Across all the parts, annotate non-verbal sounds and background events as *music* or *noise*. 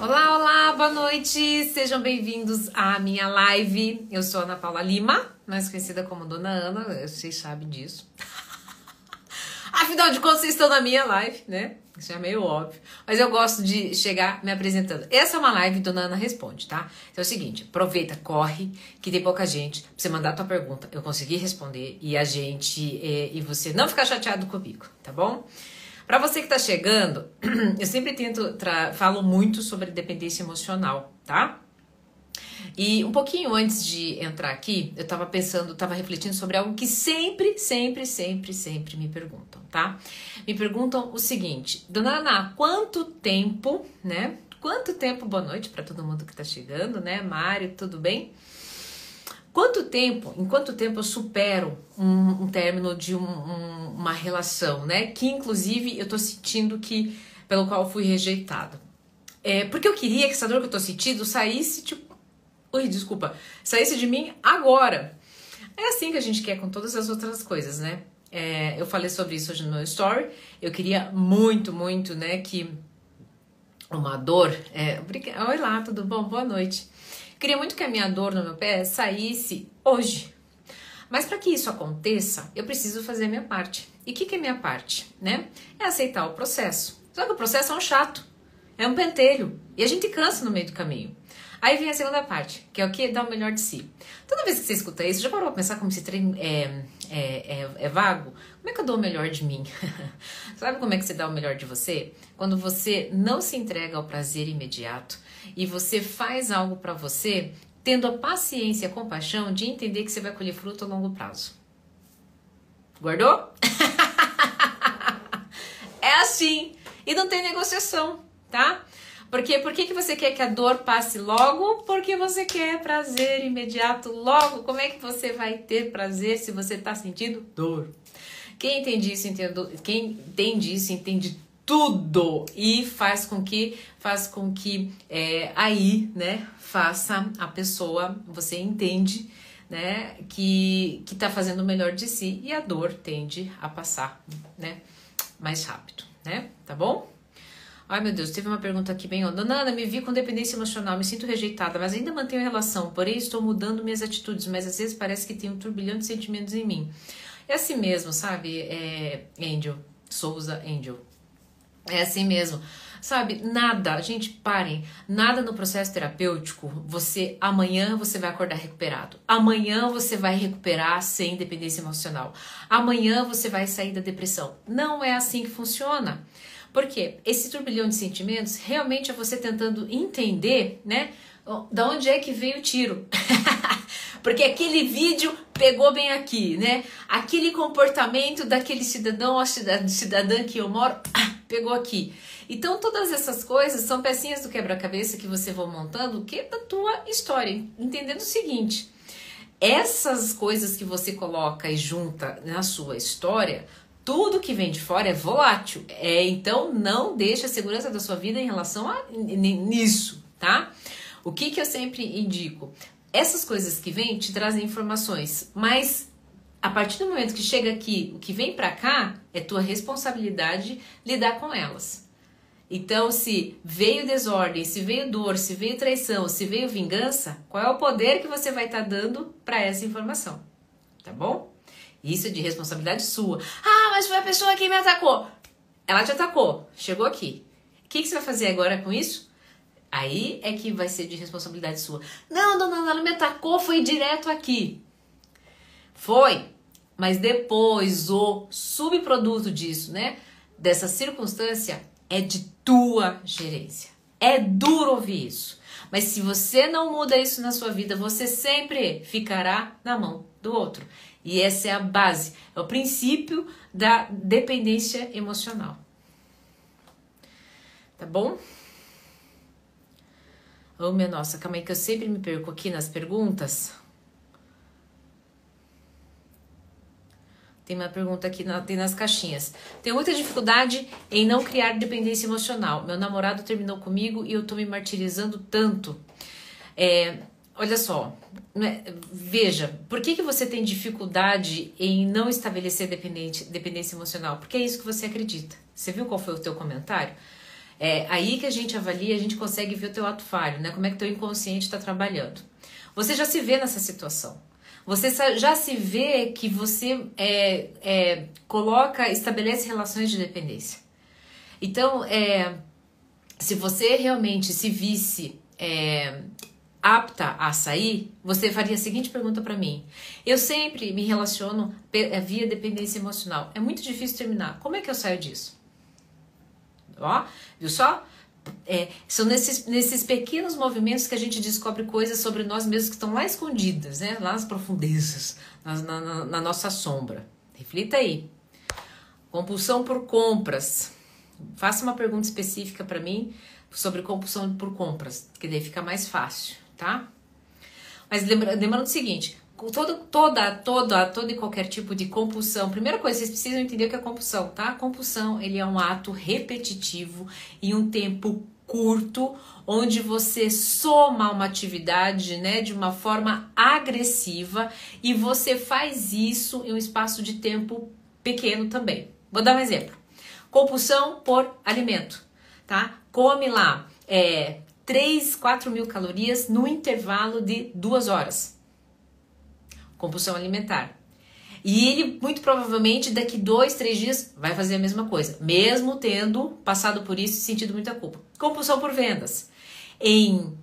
Olá, olá, boa noite, sejam bem-vindos à minha live. Eu sou Ana Paula Lima, mais conhecida como Dona Ana, vocês sabem disso. *laughs* Afinal de contas, vocês estão na minha live, né? Isso é meio óbvio. Mas eu gosto de chegar me apresentando. Essa é uma live Dona Ana Responde, tá? Então é o seguinte, aproveita, corre, que tem pouca gente. Pra você mandar a tua pergunta, eu consegui responder e a gente, é, e você não ficar chateado comigo, tá bom? Para você que está chegando, *clears throat* eu sempre tento falo muito sobre dependência emocional, tá? E um pouquinho antes de entrar aqui, eu estava pensando, estava refletindo sobre algo que sempre, sempre, sempre, sempre me perguntam, tá? Me perguntam o seguinte, Dona Ana, quanto tempo, né? Quanto tempo, boa noite para todo mundo que está chegando, né? Mário, tudo bem? Quanto tempo, em quanto tempo eu supero um, um término de um, um, uma relação, né? Que inclusive eu tô sentindo que, pelo qual fui rejeitado. É, porque eu queria que essa dor que eu tô sentindo saísse, tipo, ui, desculpa, saísse de mim agora. É assim que a gente quer com todas as outras coisas, né? É, eu falei sobre isso hoje no meu story. Eu queria muito, muito, né, que uma dor. É, Oi lá, tudo bom? Boa noite. Queria muito que a minha dor no meu pé saísse hoje. Mas para que isso aconteça, eu preciso fazer a minha parte. E o que, que é minha parte? Né? É aceitar o processo. Só que o processo é um chato, é um pentelho. E a gente cansa no meio do caminho. Aí vem a segunda parte, que é o que? Dar o melhor de si. Toda vez que você escuta isso, já parou pra pensar como esse trem é, é, é, é vago? Como é que eu dou o melhor de mim? *laughs* Sabe como é que você dá o melhor de você? Quando você não se entrega ao prazer imediato e você faz algo para você tendo a paciência e a compaixão de entender que você vai colher fruto a longo prazo. Guardou? *laughs* é assim. E não tem negociação, tá? Porque por que, que você quer que a dor passe logo? Porque você quer prazer imediato logo. Como é que você vai ter prazer se você está sentindo dor? Quem entende isso, entende, quem entende isso, entende tudo e faz com que faz com que é, aí, né, faça a pessoa, você entende, né, que que tá fazendo o melhor de si e a dor tende a passar, né, mais rápido, né? Tá bom? Ai meu Deus, teve uma pergunta aqui bem, ó. Dona Ana, me vi com dependência emocional, me sinto rejeitada, mas ainda mantenho relação, porém estou mudando minhas atitudes, mas às vezes parece que tem um turbilhão de sentimentos em mim. É assim mesmo, sabe, é, Angel, Souza Angel. É assim mesmo. Sabe, nada, gente, parem, nada no processo terapêutico, você amanhã você vai acordar recuperado. Amanhã você vai recuperar sem dependência emocional. Amanhã você vai sair da depressão. Não é assim que funciona. Porque esse turbilhão de sentimentos realmente é você tentando entender, né? Da onde é que veio o tiro? *laughs* Porque aquele vídeo pegou bem aqui, né? Aquele comportamento daquele cidadão ou cidadã que eu moro pegou aqui. Então todas essas coisas são pecinhas do quebra-cabeça que você vai montando, que é da tua história, entendendo o seguinte: essas coisas que você coloca e junta na sua história tudo que vem de fora é volátil. É, então não deixe a segurança da sua vida em relação a nisso, tá? O que, que eu sempre indico? Essas coisas que vêm te trazem informações, mas a partir do momento que chega aqui, o que vem para cá é tua responsabilidade lidar com elas. Então, se veio desordem, se veio dor, se veio traição, se veio vingança, qual é o poder que você vai estar tá dando para essa informação? Tá bom? Isso é de responsabilidade sua. Ah, mas foi a pessoa que me atacou. Ela te atacou, chegou aqui. O que, que você vai fazer agora com isso? Aí é que vai ser de responsabilidade sua. Não, dona Ana, ela me atacou, foi direto aqui. Foi, mas depois o subproduto disso, né? Dessa circunstância é de tua gerência. É duro ouvir isso. Mas se você não muda isso na sua vida, você sempre ficará na mão do outro. E essa é a base, é o princípio da dependência emocional. Tá bom? Oh, minha nossa, calma aí que eu sempre me perco aqui nas perguntas. Tem uma pergunta aqui na, tem nas caixinhas. Tenho muita dificuldade em não criar dependência emocional. Meu namorado terminou comigo e eu tô me martirizando tanto. É, olha só, né, veja, por que, que você tem dificuldade em não estabelecer dependente, dependência emocional? Porque é isso que você acredita. Você viu qual foi o teu comentário? É aí que a gente avalia, a gente consegue ver o teu ato falho, né? Como é que teu inconsciente está trabalhando. Você já se vê nessa situação. Você já se vê que você é, é, coloca, estabelece relações de dependência. Então, é, se você realmente se visse é, apta a sair, você faria a seguinte pergunta para mim. Eu sempre me relaciono é, via dependência emocional. É muito difícil terminar. Como é que eu saio disso? Ó, viu só? É, são nesses, nesses pequenos movimentos que a gente descobre coisas sobre nós mesmos que estão lá escondidas, né? lá nas profundezas, na, na, na nossa sombra. Reflita aí. Compulsão por compras. Faça uma pergunta específica para mim sobre compulsão por compras, que daí fica mais fácil tá? Mas lembra, lembrando o seguinte, todo, toda, toda, todo e qualquer tipo de compulsão, primeira coisa, vocês precisam entender o que é compulsão, tá? compulsão, ele é um ato repetitivo em um tempo curto, onde você soma uma atividade, né, de uma forma agressiva e você faz isso em um espaço de tempo pequeno também. Vou dar um exemplo. Compulsão por alimento, tá? Come lá é, 3, 4 mil calorias no intervalo de duas horas. Compulsão alimentar. E ele, muito provavelmente, daqui dois, três dias, vai fazer a mesma coisa, mesmo tendo passado por isso e sentido muita culpa. Compulsão por vendas. Em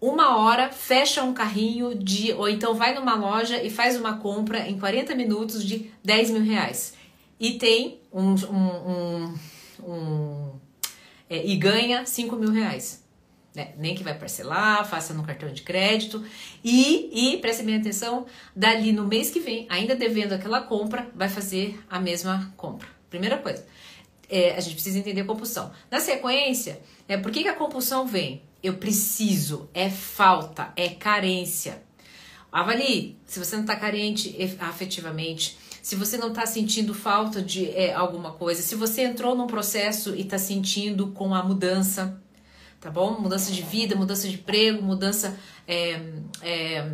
uma hora, fecha um carrinho de. Ou então vai numa loja e faz uma compra em 40 minutos de 10 mil reais. E tem um. um, um, um é, e ganha 5 mil reais. Né? Nem que vai parcelar, faça no cartão de crédito e, e preste bem atenção, dali no mês que vem, ainda devendo aquela compra, vai fazer a mesma compra. Primeira coisa, é, a gente precisa entender a compulsão. Na sequência, é, por que, que a compulsão vem? Eu preciso, é falta, é carência. Avalie se você não está carente afetivamente, se você não está sentindo falta de é, alguma coisa, se você entrou num processo e está sentindo com a mudança tá bom? Mudança de vida, mudança de emprego, mudança é, é,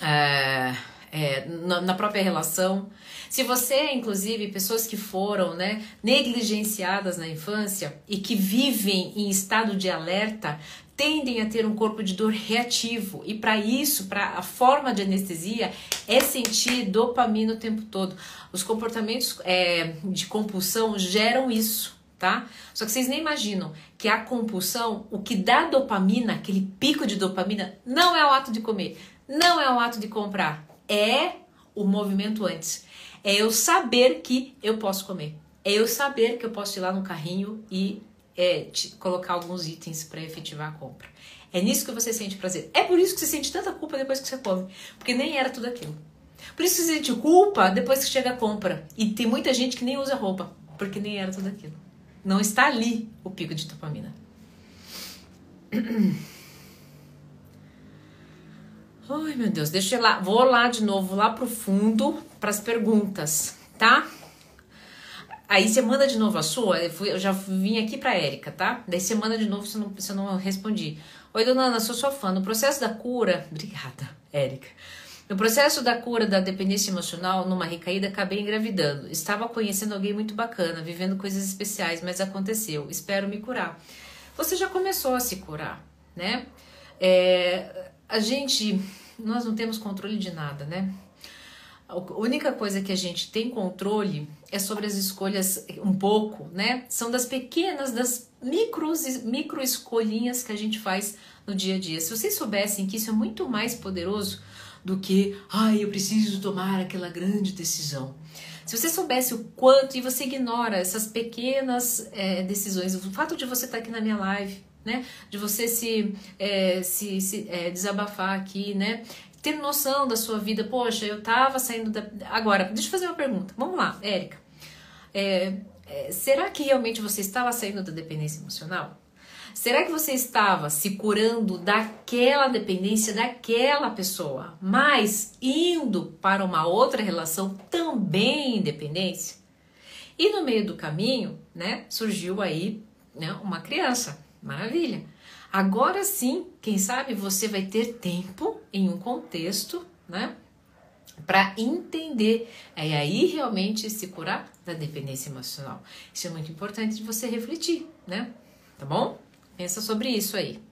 é, é, na, na, própria relação. Se você, inclusive, pessoas que foram né, negligenciadas na infância e que vivem em estado de alerta, tendem a ter um corpo de dor reativo e para isso, para a forma de anestesia é sentir dopamina o tempo todo. Os comportamentos é, de compulsão geram isso tá? Só que vocês nem imaginam que a compulsão, o que dá dopamina, aquele pico de dopamina, não é o ato de comer, não é o ato de comprar, é o movimento antes. É eu saber que eu posso comer. É eu saber que eu posso ir lá no carrinho e é, te, colocar alguns itens para efetivar a compra. É nisso que você sente prazer. É por isso que você sente tanta culpa depois que você come, porque nem era tudo aquilo. Por isso que você sente culpa depois que chega a compra. E tem muita gente que nem usa roupa, porque nem era tudo aquilo. Não está ali o pico de dopamina. Ai, meu Deus, deixa eu lá, vou lá de novo, lá pro fundo, para as perguntas, tá? Aí você manda de novo a sua, eu, fui, eu já vim aqui pra Érica, tá? Daí você manda de novo se eu não, se eu não respondi. Oi, dona Ana, sou sua fã. No processo da cura, *laughs* obrigada, Érica. No processo da cura da dependência emocional, numa recaída, acabei engravidando. Estava conhecendo alguém muito bacana, vivendo coisas especiais, mas aconteceu. Espero me curar. Você já começou a se curar, né? É, a gente, nós não temos controle de nada, né? A única coisa que a gente tem controle é sobre as escolhas, um pouco, né? São das pequenas, das micros, micro escolhinhas que a gente faz no dia a dia. Se vocês soubessem que isso é muito mais poderoso do que, ai, eu preciso tomar aquela grande decisão. Se você soubesse o quanto, e você ignora essas pequenas é, decisões, o fato de você estar aqui na minha live, né, de você se, é, se, se é, desabafar aqui, né, ter noção da sua vida, poxa, eu tava saindo da... Agora, deixa eu fazer uma pergunta, vamos lá, Érica, será que realmente você estava saindo da dependência emocional? Será que você estava se curando daquela dependência daquela pessoa, mas indo para uma outra relação também independência? E no meio do caminho, né, surgiu aí né, uma criança. Maravilha. Agora sim, quem sabe você vai ter tempo em um contexto, né, para entender é aí realmente se curar da dependência emocional. Isso é muito importante de você refletir, né? Tá bom? Pensa sobre isso aí.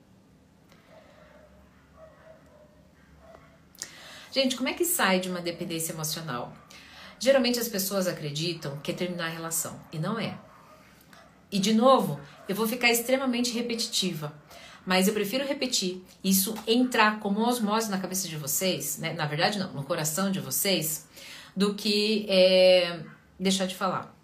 Gente, como é que sai de uma dependência emocional? Geralmente as pessoas acreditam que é terminar a relação e não é. E de novo, eu vou ficar extremamente repetitiva, mas eu prefiro repetir isso entrar como osmose na cabeça de vocês, né? na verdade não, no coração de vocês, do que é, deixar de falar.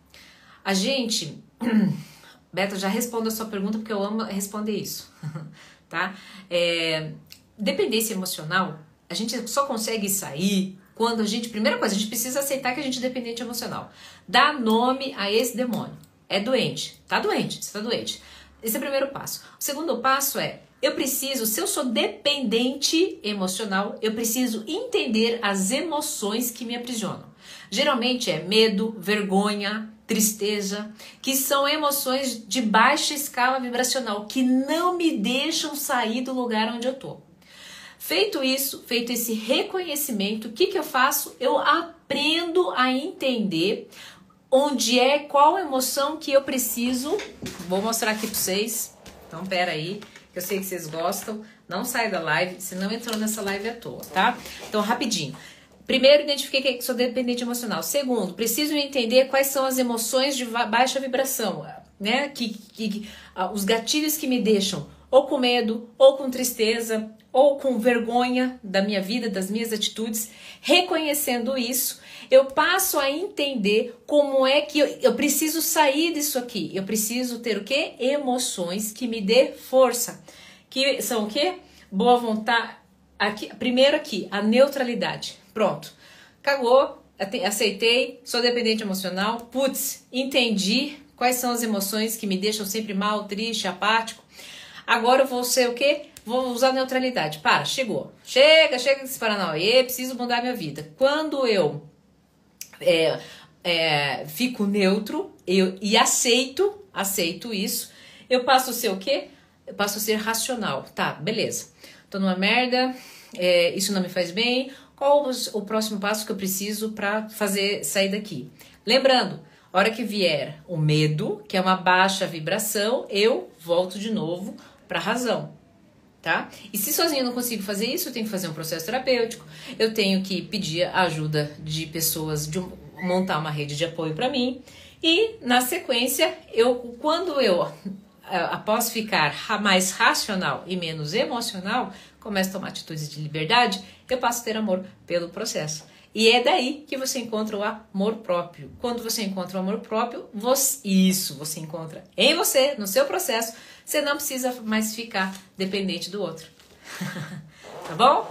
A gente, *clears throat* Beto, já respondo a sua pergunta porque eu amo responder isso, *laughs* tá? É, dependência emocional, a gente só consegue sair quando a gente, primeira coisa, a gente precisa aceitar que a gente é dependente emocional. Dá nome a esse demônio. É doente. Tá doente, você tá doente. Esse é o primeiro passo. O segundo passo é eu preciso, se eu sou dependente emocional, eu preciso entender as emoções que me aprisionam. Geralmente é medo, vergonha, tristeza, que são emoções de baixa escala vibracional que não me deixam sair do lugar onde eu tô. Feito isso, feito esse reconhecimento, o que, que eu faço? Eu aprendo a entender onde é, qual emoção que eu preciso. Vou mostrar aqui para vocês. Então, pera aí, que eu sei que vocês gostam. Não sai da live, se não entrou nessa live à toa, tá? Então, rapidinho. Primeiro, identifiquei que sou dependente emocional. Segundo, preciso entender quais são as emoções de baixa vibração, né? Que, que, que uh, os gatilhos que me deixam ou com medo, ou com tristeza, ou com vergonha da minha vida, das minhas atitudes, reconhecendo isso, eu passo a entender como é que eu, eu preciso sair disso aqui. Eu preciso ter o que? Emoções que me dê força. Que são o que? Boa vontade. Aqui, primeiro aqui, a neutralidade. Pronto. Cagou, aceitei, sou dependente emocional. Putz, entendi quais são as emoções que me deixam sempre mal, triste, apático. Agora eu vou ser o quê? Vou usar neutralidade. Para, chegou. Chega, chega desse Paranauê, preciso mudar minha vida. Quando eu é, é, fico neutro eu, e aceito, aceito isso, eu passo a ser o quê? Eu passo a ser racional. Tá, beleza. Tô numa merda, é, isso não me faz bem. Qual o próximo passo que eu preciso para fazer sair daqui? Lembrando, hora que vier o medo, que é uma baixa vibração, eu volto de novo para a razão tá? E se sozinho eu não consigo fazer isso, eu tenho que fazer um processo terapêutico, eu tenho que pedir a ajuda de pessoas, de montar uma rede de apoio para mim. E na sequência, eu quando eu após ficar mais racional e menos emocional, começo a tomar atitudes de liberdade, eu passo a ter amor pelo processo. E é daí que você encontra o amor próprio. Quando você encontra o amor próprio, você, isso você encontra em você, no seu processo, você não precisa mais ficar dependente do outro. *laughs* tá bom?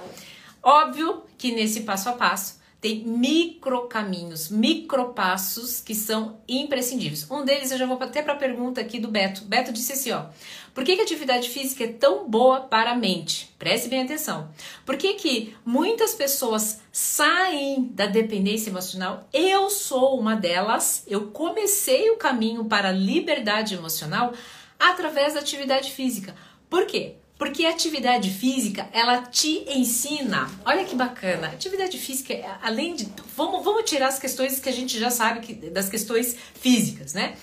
Óbvio que nesse passo a passo tem micro caminhos, micro passos que são imprescindíveis. Um deles eu já vou até para a pergunta aqui do Beto. Beto disse assim, ó: por que, que a atividade física é tão boa para a mente? Preste bem atenção. Por que, que muitas pessoas saem da dependência emocional? Eu sou uma delas. Eu comecei o caminho para a liberdade emocional através da atividade física. Por quê? Porque a atividade física, ela te ensina. Olha que bacana. Atividade física, além de. Vamos, vamos tirar as questões que a gente já sabe que, das questões físicas, né?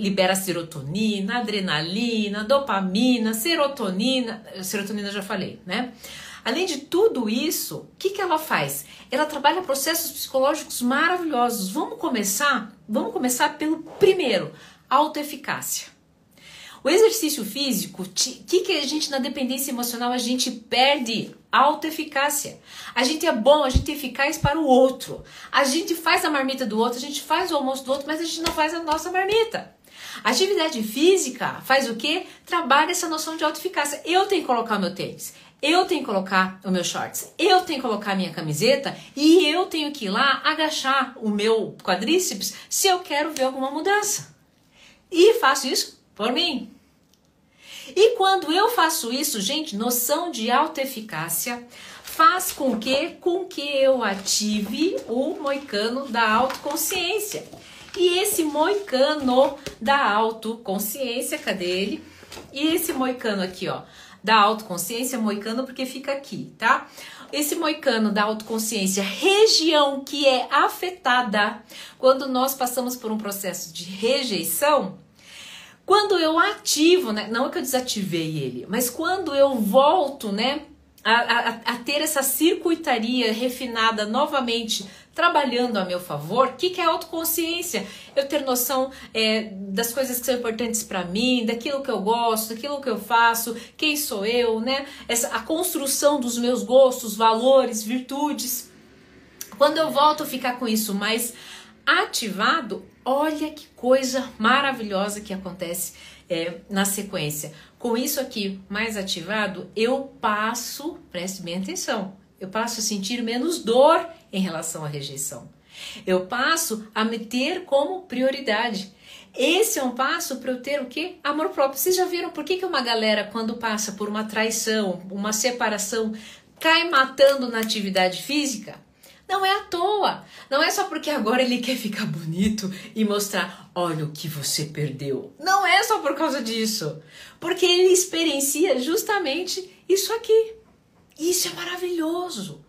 Libera serotonina, adrenalina, dopamina, serotonina. Serotonina já falei, né? Além de tudo isso, o que, que ela faz? Ela trabalha processos psicológicos maravilhosos. Vamos começar? Vamos começar pelo primeiro: autoeficácia. O exercício físico, o que, que a gente na dependência emocional a gente perde? Autoeficácia. A gente é bom, a gente é eficaz para o outro. A gente faz a marmita do outro, a gente faz o almoço do outro, mas a gente não faz a nossa marmita. A atividade física faz o quê? Trabalha essa noção de autoeficácia. Eu tenho que colocar meu tênis. Eu tenho que colocar o meu shorts, eu tenho que colocar a minha camiseta e eu tenho que ir lá agachar o meu quadríceps se eu quero ver alguma mudança. E faço isso por mim. E quando eu faço isso, gente, noção de autoeficácia faz com que, com que eu ative o moicano da autoconsciência. E esse moicano da autoconsciência, cadê ele? E esse moicano aqui, ó, da autoconsciência, moicano porque fica aqui, tá? Esse moicano da autoconsciência, região que é afetada quando nós passamos por um processo de rejeição, quando eu ativo, né, não é que eu desativei ele, mas quando eu volto, né, a, a, a ter essa circuitaria refinada novamente trabalhando a meu favor, o que, que é autoconsciência? Eu ter noção é, das coisas que são importantes para mim, daquilo que eu gosto, daquilo que eu faço, quem sou eu, né? Essa, a construção dos meus gostos, valores, virtudes. Quando eu volto a ficar com isso mais ativado, olha que coisa maravilhosa que acontece é, na sequência. Com isso aqui mais ativado, eu passo, preste bem atenção, eu passo a sentir menos dor em relação à rejeição. Eu passo a me ter como prioridade. Esse é um passo para eu ter o que? Amor próprio. Vocês já viram por que, que uma galera, quando passa por uma traição, uma separação, cai matando na atividade física? Não é à toa. Não é só porque agora ele quer ficar bonito e mostrar, olha o que você perdeu. Não é só por causa disso. Porque ele experiencia justamente isso aqui. Isso é maravilhoso.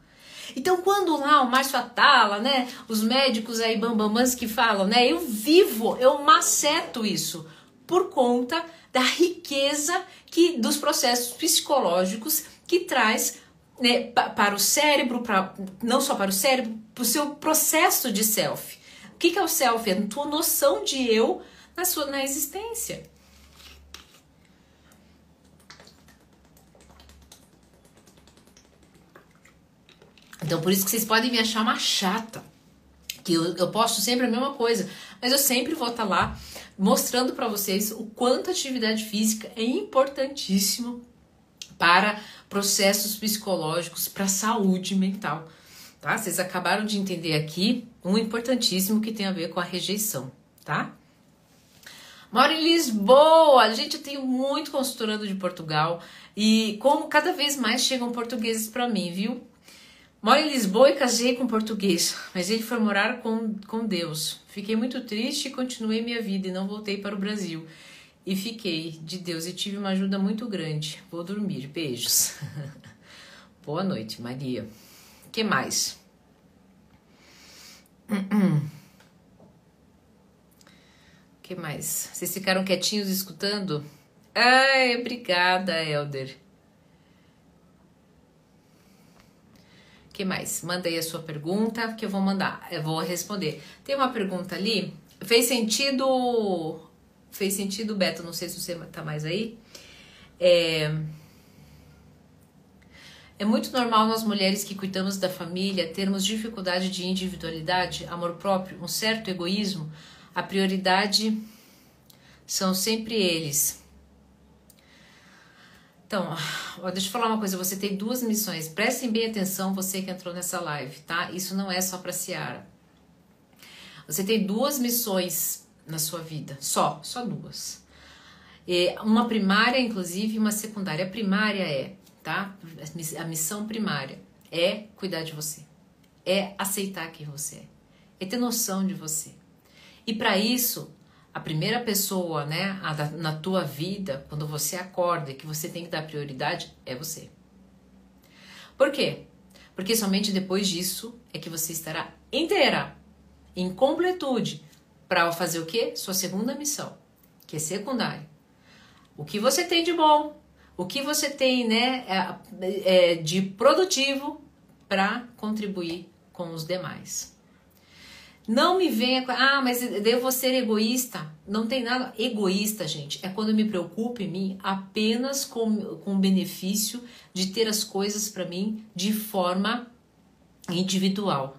Então, quando lá o Márcio Atala, né, os médicos aí bambamãs que falam, né, eu vivo, eu maceto isso por conta da riqueza que dos processos psicológicos que traz né, para o cérebro, pra, não só para o cérebro, para o seu processo de self. O que, que é o self? É a tua noção de eu na sua na existência. Então, por isso que vocês podem me achar uma chata. Que eu, eu posto sempre a mesma coisa. Mas eu sempre vou estar tá lá mostrando para vocês o quanto a atividade física é importantíssimo para processos psicológicos, para saúde mental. Tá? Vocês acabaram de entender aqui um importantíssimo que tem a ver com a rejeição, tá? Moro em Lisboa, gente, eu tenho muito consultorando de Portugal e como cada vez mais chegam portugueses para mim, viu? Moro em Lisboa e casei com português, *laughs* mas ele foi morar com, com Deus. Fiquei muito triste e continuei minha vida e não voltei para o Brasil. E fiquei de Deus e tive uma ajuda muito grande. Vou dormir. Beijos. *laughs* Boa noite, Maria. que mais? *clears throat* que mais? Vocês ficaram quietinhos escutando? Ai, obrigada, Elder. que mais? Manda aí a sua pergunta que eu vou mandar, eu vou responder. Tem uma pergunta ali, fez sentido? Fez sentido, Beto? Não sei se você tá mais aí. É, é muito normal nós mulheres que cuidamos da família termos dificuldade de individualidade, amor próprio, um certo egoísmo. A prioridade são sempre eles. Então, ó, deixa eu falar uma coisa, você tem duas missões. Prestem bem atenção, você que entrou nessa live, tá? Isso não é só para Ciara. Você tem duas missões na sua vida, só, só duas. E uma primária, inclusive, e uma secundária. A primária é, tá? A missão primária é cuidar de você. É aceitar quem você é. É ter noção de você. E para isso, a primeira pessoa, né, na tua vida, quando você acorda e que você tem que dar prioridade, é você. Por quê? Porque somente depois disso é que você estará inteira, em completude, para fazer o quê? Sua segunda missão, que é secundária. O que você tem de bom, o que você tem, né, é, é, de produtivo para contribuir com os demais. Não me venha com, ah, mas devo ser egoísta. Não tem nada. Egoísta, gente, é quando eu me preocupo em mim apenas com, com o benefício de ter as coisas para mim de forma individual.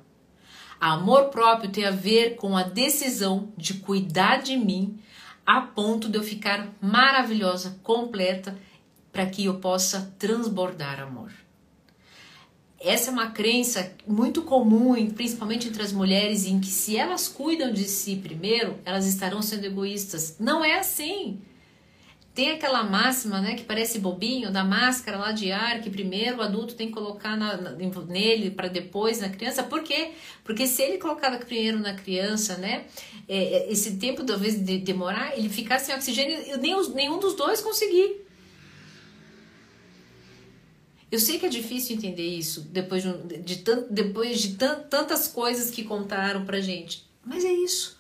Amor próprio tem a ver com a decisão de cuidar de mim a ponto de eu ficar maravilhosa, completa, para que eu possa transbordar amor essa é uma crença muito comum, principalmente entre as mulheres, em que se elas cuidam de si primeiro, elas estarão sendo egoístas. Não é assim. Tem aquela máxima, né, que parece bobinho, da máscara lá de ar, que primeiro o adulto tem que colocar na, nele para depois na criança. Por quê? Porque se ele colocar primeiro na criança, né, é, é esse tempo talvez de demorar, ele ficar sem oxigênio, nem os, nenhum dos dois conseguir. Eu sei que é difícil entender isso depois de, de, depois de tantas coisas que contaram pra gente, mas é isso.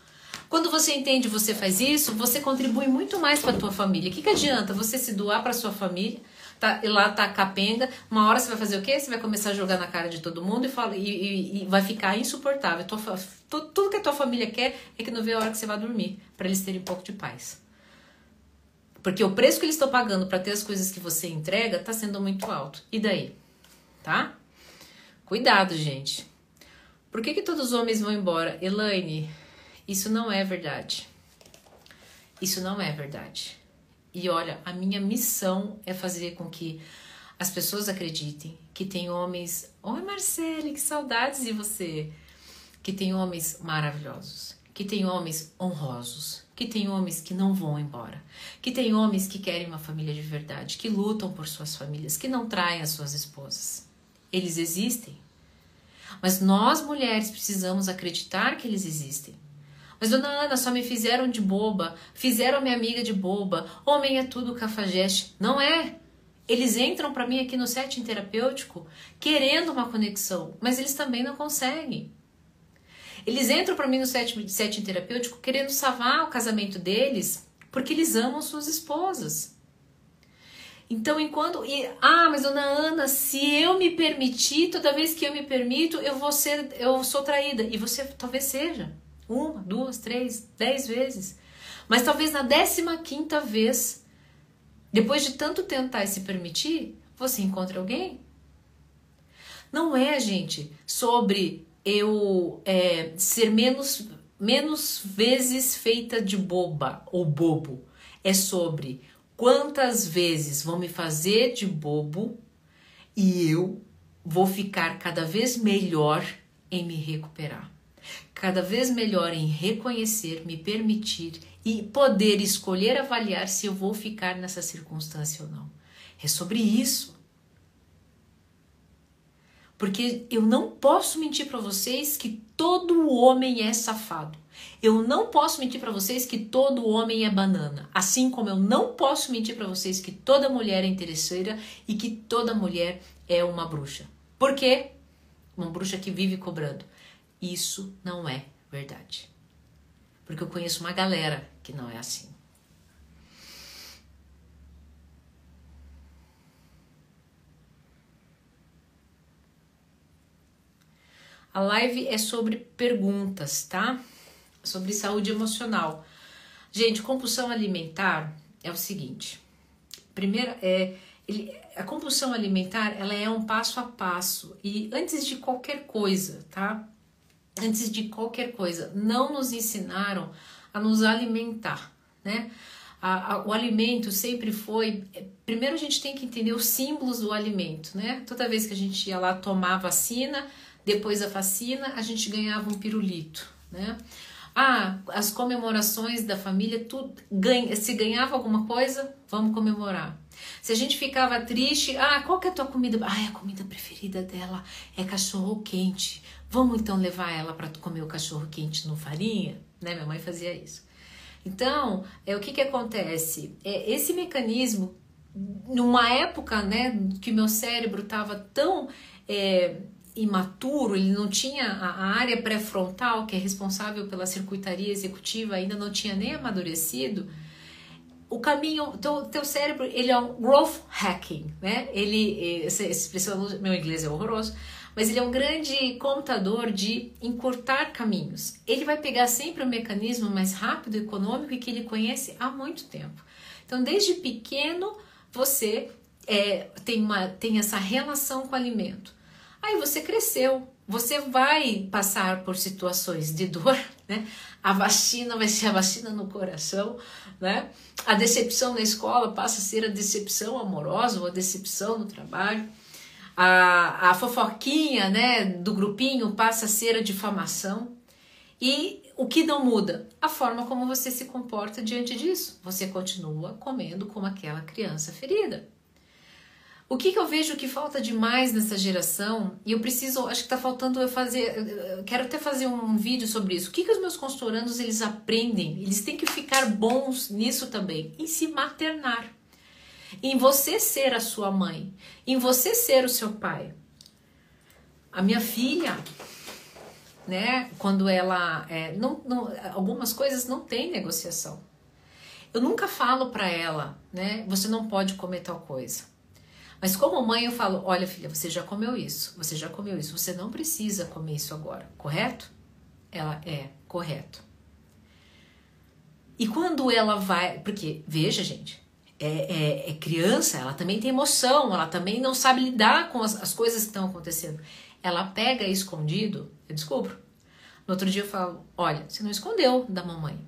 Quando você entende, você faz isso, você contribui muito mais para a tua família. O que, que adianta você se doar para sua família? Tá, lá tá capenga, uma hora você vai fazer o quê? Você vai começar a jogar na cara de todo mundo e, fala, e, e, e vai ficar insuportável. Tua, tudo, tudo que a tua família quer é que não vê a hora que você vai dormir, para eles terem um pouco de paz. Porque o preço que eles estão pagando para ter as coisas que você entrega tá sendo muito alto. E daí? Tá? Cuidado, gente. Por que, que todos os homens vão embora? Elaine, isso não é verdade. Isso não é verdade. E olha, a minha missão é fazer com que as pessoas acreditem que tem homens. Oi, Marcele, que saudades de você! Que tem homens maravilhosos, que tem homens honrosos, que tem homens que não vão embora, que tem homens que querem uma família de verdade, que lutam por suas famílias, que não traem as suas esposas. Eles existem. Mas nós mulheres precisamos acreditar que eles existem. Mas, dona Ana, só me fizeram de boba, fizeram minha amiga de boba, homem é tudo cafajeste. Não é. Eles entram para mim aqui no setting terapêutico querendo uma conexão, mas eles também não conseguem. Eles entram para mim no setting, setting terapêutico querendo salvar o casamento deles porque eles amam suas esposas. Então, enquanto. E, ah, mas dona Ana, se eu me permitir, toda vez que eu me permito, eu vou ser. Eu sou traída. E você talvez seja. Uma, duas, três, dez vezes. Mas talvez na décima quinta vez, depois de tanto tentar e se permitir, você encontre alguém. Não é, gente, sobre eu é, ser menos, menos vezes feita de boba ou bobo. É sobre quantas vezes vão me fazer de bobo e eu vou ficar cada vez melhor em me recuperar cada vez melhor em reconhecer, me permitir e poder escolher avaliar se eu vou ficar nessa circunstância ou não. É sobre isso. Porque eu não posso mentir para vocês que todo homem é safado. Eu não posso mentir para vocês que todo homem é banana. Assim como eu não posso mentir para vocês que toda mulher é interesseira e que toda mulher é uma bruxa. Por quê? Uma bruxa que vive cobrando. Isso não é verdade. Porque eu conheço uma galera que não é assim. A live é sobre perguntas, tá? Sobre saúde emocional. Gente, compulsão alimentar é o seguinte. Primeiro, é, ele, a compulsão alimentar ela é um passo a passo e antes de qualquer coisa, tá? Antes de qualquer coisa, não nos ensinaram a nos alimentar, né? A, a, o alimento sempre foi. Primeiro a gente tem que entender os símbolos do alimento, né? Toda vez que a gente ia lá tomar vacina, depois da vacina, a gente ganhava um pirulito, né? Ah, as comemorações da família, tudo, ganha, se ganhava alguma coisa, vamos comemorar. Se a gente ficava triste, ah, qual que é a tua comida? Ah, a comida preferida dela é cachorro quente. Vamos então levar ela para comer o cachorro quente no farinha? Né? Minha mãe fazia isso. Então, é o que que acontece? É esse mecanismo numa época, né, que meu cérebro estava tão é, imaturo, ele não tinha a, área pré-frontal que é responsável pela circuitaria executiva, ainda não tinha nem amadurecido. O caminho, teu, teu cérebro, ele é um growth hacking, né? Ele, essa expressão, meu inglês é horroroso, mas ele é um grande computador de encurtar caminhos. Ele vai pegar sempre o mecanismo mais rápido, econômico e que ele conhece há muito tempo. Então, desde pequeno, você é, tem, uma, tem essa relação com o alimento. Aí você cresceu, você vai passar por situações de dor, *laughs* né? A vacina vai ser a vacina no coração, né? A decepção na escola passa a ser a decepção amorosa ou a decepção no trabalho a, a fofoquinha né, do grupinho passa a ser a difamação. E o que não muda? A forma como você se comporta diante disso. Você continua comendo como aquela criança ferida. O que, que eu vejo que falta demais nessa geração, e eu preciso, acho que está faltando eu fazer, eu quero até fazer um vídeo sobre isso. O que, que os meus consultorandos eles aprendem? Eles têm que ficar bons nisso também, em se maternar, em você ser a sua mãe, em você ser o seu pai. A minha filha, né, quando ela, é, não, não, algumas coisas não tem negociação. Eu nunca falo para ela, né, você não pode comer tal coisa. Mas como mãe eu falo, olha filha, você já comeu isso, você já comeu isso, você não precisa comer isso agora, correto? Ela é correto. E quando ela vai, porque veja gente, é, é, é, criança, ela também tem emoção, ela também não sabe lidar com as, as coisas que estão acontecendo. Ela pega escondido, eu descubro. No outro dia eu falo, olha, você não escondeu da mamãe.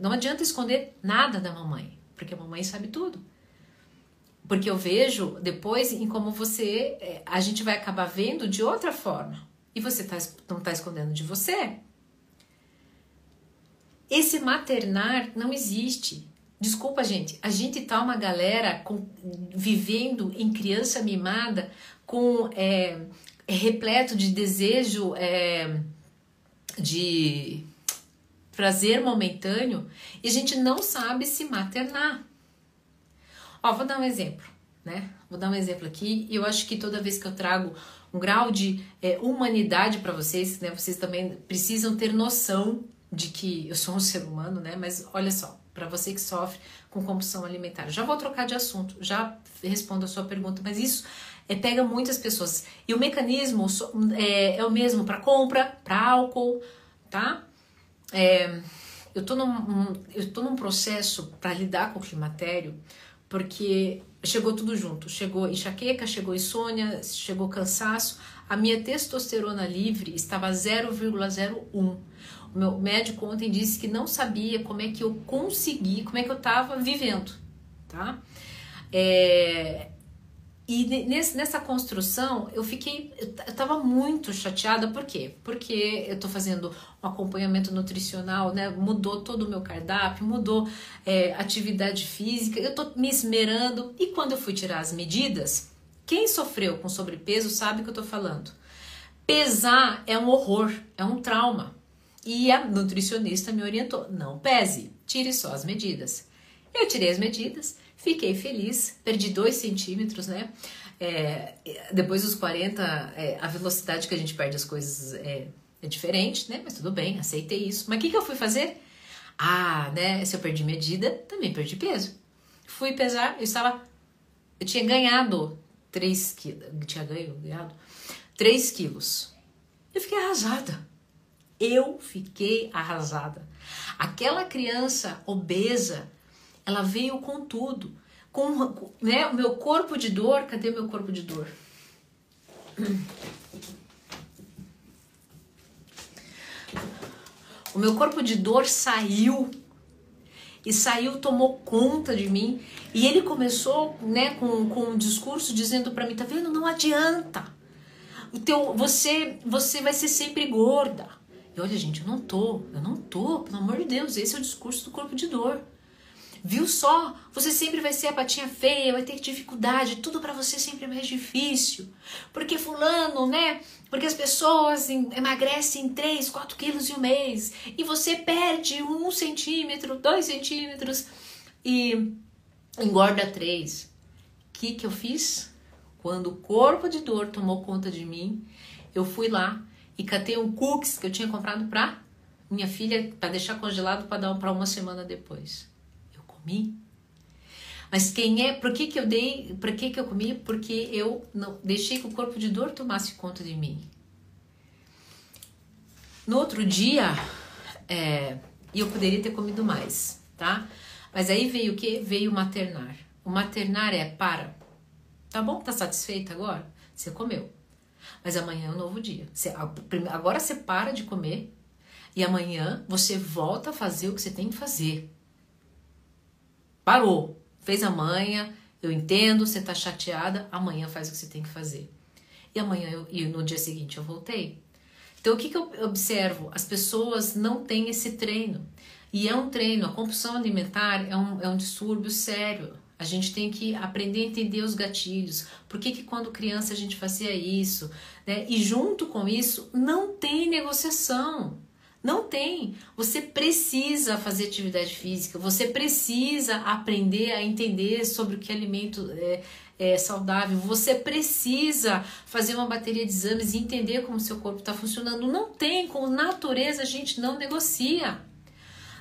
Não adianta esconder nada da mamãe, porque a mamãe sabe tudo. Porque eu vejo depois em como você, é, a gente vai acabar vendo de outra forma. E você tá, não está escondendo de você. Esse maternar não existe. Desculpa, gente. A gente tá uma galera com, vivendo em criança mimada, com é, é repleto de desejo, é, de prazer momentâneo, e a gente não sabe se maternar. Ó, vou dar um exemplo, né? Vou dar um exemplo aqui e eu acho que toda vez que eu trago um grau de é, humanidade para vocês, né? Vocês também precisam ter noção de que eu sou um ser humano, né? Mas olha só, para você que sofre com compulsão alimentar, já vou trocar de assunto, já respondo a sua pergunta, mas isso é, pega muitas pessoas e o mecanismo é, é o mesmo para compra, para álcool, tá? É, eu tô num, eu tô num processo para lidar com o climatério porque chegou tudo junto. Chegou enxaqueca, chegou insônia, chegou cansaço. A minha testosterona livre estava 0,01. O meu médico ontem disse que não sabia como é que eu consegui, como é que eu estava vivendo, tá? É, e nesse, nessa construção eu fiquei, eu tava muito chateada, por quê? Porque eu tô fazendo um acompanhamento nutricional, né? Mudou todo o meu cardápio, mudou é, atividade física, eu tô me esmerando. E quando eu fui tirar as medidas, quem sofreu com sobrepeso sabe o que eu tô falando. Pesar é um horror, é um trauma. E a nutricionista me orientou: não pese, tire só as medidas. Eu tirei as medidas Fiquei feliz, perdi 2 centímetros, né? É, depois dos 40, é, a velocidade que a gente perde as coisas é, é diferente, né? Mas tudo bem, aceitei isso. Mas o que, que eu fui fazer? Ah, né? Se eu perdi medida, também perdi peso. Fui pesar, eu estava. Eu tinha ganhado 3 quilos. Tinha ganho, ganhado 3 quilos. Eu fiquei arrasada. Eu fiquei arrasada. Aquela criança obesa ela veio com tudo. Com né, o meu corpo de dor, cadê meu corpo de dor? O meu corpo de dor saiu e saiu, tomou conta de mim. E ele começou, né, com, com um discurso dizendo para mim, tá vendo? Não adianta. O teu, você, você vai ser sempre gorda. E olha, gente, eu não tô, eu não tô, pelo amor de Deus, esse é o discurso do corpo de dor. Viu só? Você sempre vai ser a patinha feia, vai ter dificuldade, tudo para você sempre é mais difícil. Porque fulano, né? Porque as pessoas emagrecem 3, 4 quilos em um mês e você perde um centímetro, dois centímetros e engorda 3. O que, que eu fiz? Quando o corpo de dor tomou conta de mim, eu fui lá e catei um cookies que eu tinha comprado pra minha filha para deixar congelado para dar para uma semana depois comi. Mas quem é, por que que eu dei, por que que eu comi? Porque eu não deixei que o corpo de dor tomasse conta de mim. No outro dia, é, eu poderia ter comido mais, tá? Mas aí veio o que? Veio o maternar. O maternar é para. Tá bom? Tá satisfeita agora? Você comeu. Mas amanhã é um novo dia. Você, agora você para de comer e amanhã você volta a fazer o que você tem que fazer. Parou, fez a eu entendo, você tá chateada, amanhã faz o que você tem que fazer. E amanhã eu, e no dia seguinte eu voltei. Então, o que, que eu observo? As pessoas não têm esse treino. E é um treino, a compulsão alimentar é um, é um distúrbio sério. A gente tem que aprender a entender os gatilhos. Por que, que quando criança a gente fazia isso? Né? E junto com isso, não tem negociação. Não tem. Você precisa fazer atividade física, você precisa aprender a entender sobre o que alimento é, é saudável, você precisa fazer uma bateria de exames e entender como seu corpo está funcionando. Não tem, com natureza a gente não negocia.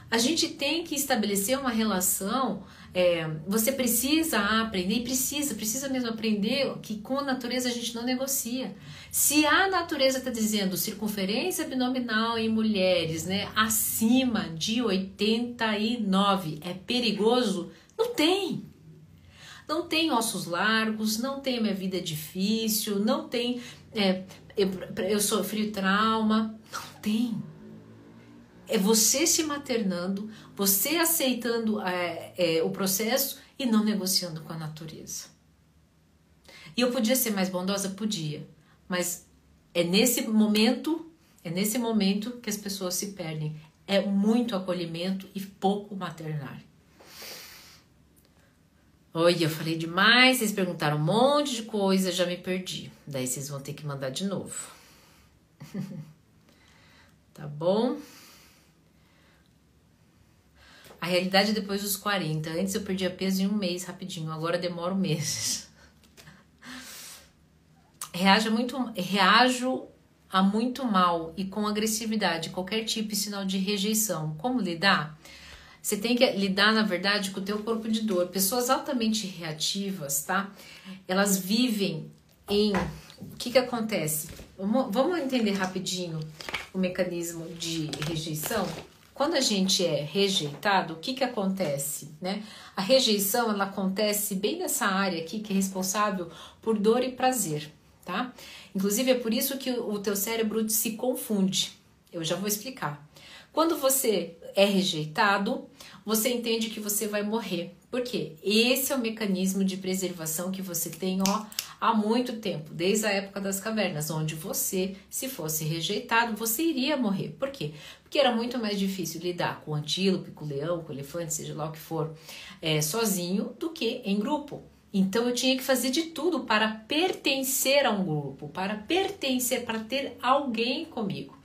A gente tem que estabelecer uma relação é, você precisa aprender, e precisa, precisa mesmo aprender que com a natureza a gente não negocia. Se a natureza está dizendo circunferência abdominal em mulheres né, acima de 89 é perigoso, não tem. Não tem ossos largos, não tem minha vida difícil, não tem é, eu, eu sofri trauma, não tem é você se maternando, você aceitando é, é, o processo e não negociando com a natureza. E eu podia ser mais bondosa? Podia. Mas é nesse momento, é nesse momento que as pessoas se perdem. É muito acolhimento e pouco maternar. Oi, eu falei demais, vocês perguntaram um monte de coisa, já me perdi. Daí vocês vão ter que mandar de novo. *laughs* tá bom? A realidade é depois dos 40. Antes eu perdia peso em um mês rapidinho, agora demoro meses. *laughs* Reajo muito, reajo a muito mal e com agressividade, qualquer tipo de sinal de rejeição. Como lidar? Você tem que lidar, na verdade, com o teu corpo de dor. Pessoas altamente reativas, tá? Elas vivem em... O que que acontece? Vamos entender rapidinho o mecanismo de rejeição? Quando a gente é rejeitado, o que que acontece, né? A rejeição, ela acontece bem nessa área aqui que é responsável por dor e prazer, tá? Inclusive é por isso que o teu cérebro se confunde. Eu já vou explicar. Quando você é rejeitado, você entende que você vai morrer. Por quê? Esse é o mecanismo de preservação que você tem, ó, há muito tempo, desde a época das cavernas, onde você, se fosse rejeitado, você iria morrer. Por quê? Porque era muito mais difícil lidar com o antílope, com o leão, com o elefante, seja lá o que for, é, sozinho, do que em grupo. Então eu tinha que fazer de tudo para pertencer a um grupo, para pertencer, para ter alguém comigo.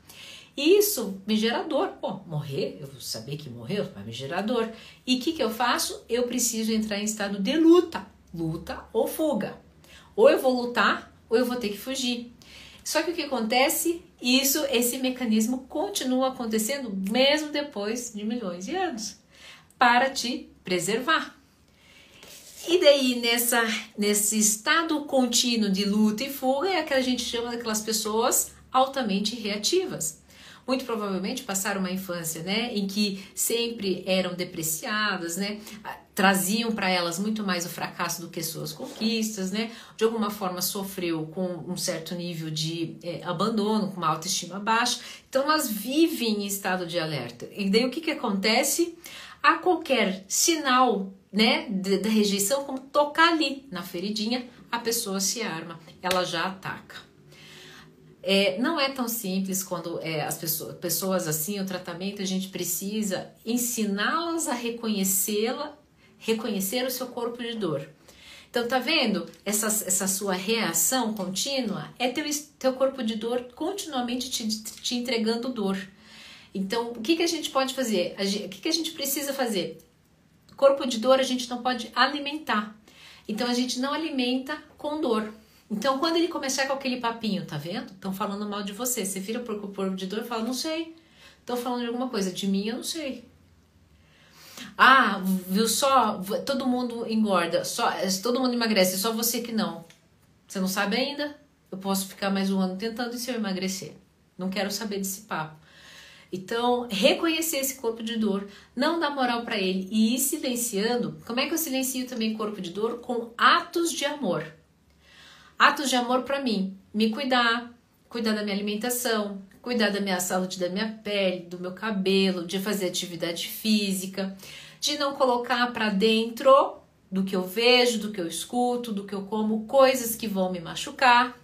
Isso me gera dor. Pô, morrer, eu saber que morreu, vai me gerar dor. E o que, que eu faço? Eu preciso entrar em estado de luta. Luta ou fuga. Ou eu vou lutar, ou eu vou ter que fugir. Só que o que acontece? Isso, esse mecanismo continua acontecendo mesmo depois de milhões de anos para te preservar. E daí, nessa, nesse estado contínuo de luta e fuga, é que a gente chama daquelas pessoas altamente reativas muito provavelmente passaram uma infância, né, em que sempre eram depreciadas, né, traziam para elas muito mais o fracasso do que suas conquistas, né, de alguma forma sofreu com um certo nível de é, abandono, com uma autoestima baixa, então elas vivem em estado de alerta. E daí o que que acontece? A qualquer sinal, né, da rejeição, como tocar ali na feridinha, a pessoa se arma, ela já ataca. É, não é tão simples quando é, as pessoas, pessoas assim, o tratamento, a gente precisa ensiná-las a reconhecê-la, reconhecer o seu corpo de dor. Então, tá vendo? Essa, essa sua reação contínua é teu, teu corpo de dor continuamente te, te entregando dor. Então, o que, que a gente pode fazer? o que, que a gente precisa fazer? Corpo de dor a gente não pode alimentar. Então, a gente não alimenta com dor. Então, quando ele começar com aquele papinho, tá vendo? Estão falando mal de você. Você vira pro corpo de dor e fala, não sei. Estão falando de alguma coisa. De mim, eu não sei. Ah, viu só? Todo mundo engorda. Só, todo mundo emagrece, só você que não. Você não sabe ainda? Eu posso ficar mais um ano tentando e se eu emagrecer. Não quero saber desse papo. Então, reconhecer esse corpo de dor, não dar moral para ele e ir silenciando. Como é que eu silencio também corpo de dor? Com atos de amor. Atos de amor para mim, me cuidar, cuidar da minha alimentação, cuidar da minha saúde da minha pele, do meu cabelo, de fazer atividade física, de não colocar para dentro do que eu vejo, do que eu escuto, do que eu como, coisas que vão me machucar.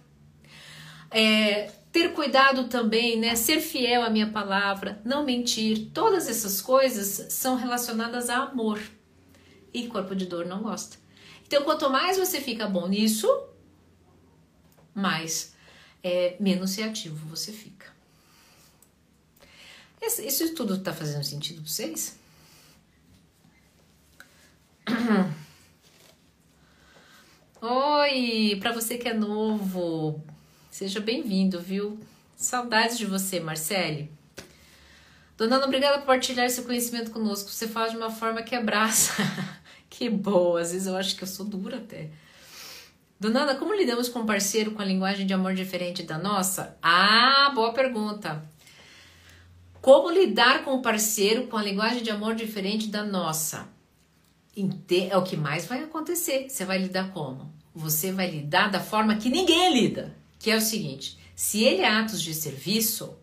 É, ter cuidado também, né? Ser fiel à minha palavra, não mentir. Todas essas coisas são relacionadas a amor. E corpo de dor não gosta. Então, quanto mais você fica bom nisso, mais é, menos reativo você fica. Isso tudo está fazendo sentido para vocês? *clears throat* Oi, para você que é novo, seja bem-vindo, viu? Saudades de você, Marcele. Dona Ana, obrigada por partilhar esse conhecimento conosco. Você fala de uma forma que abraça. *laughs* que boa, às vezes eu acho que eu sou dura até. Dona Ana, como lidamos com um parceiro com a linguagem de amor diferente da nossa? Ah, boa pergunta. Como lidar com o parceiro com a linguagem de amor diferente da nossa? É o que mais vai acontecer. Você vai lidar como? Você vai lidar da forma que ninguém lida, que é o seguinte: se ele é atos de serviço,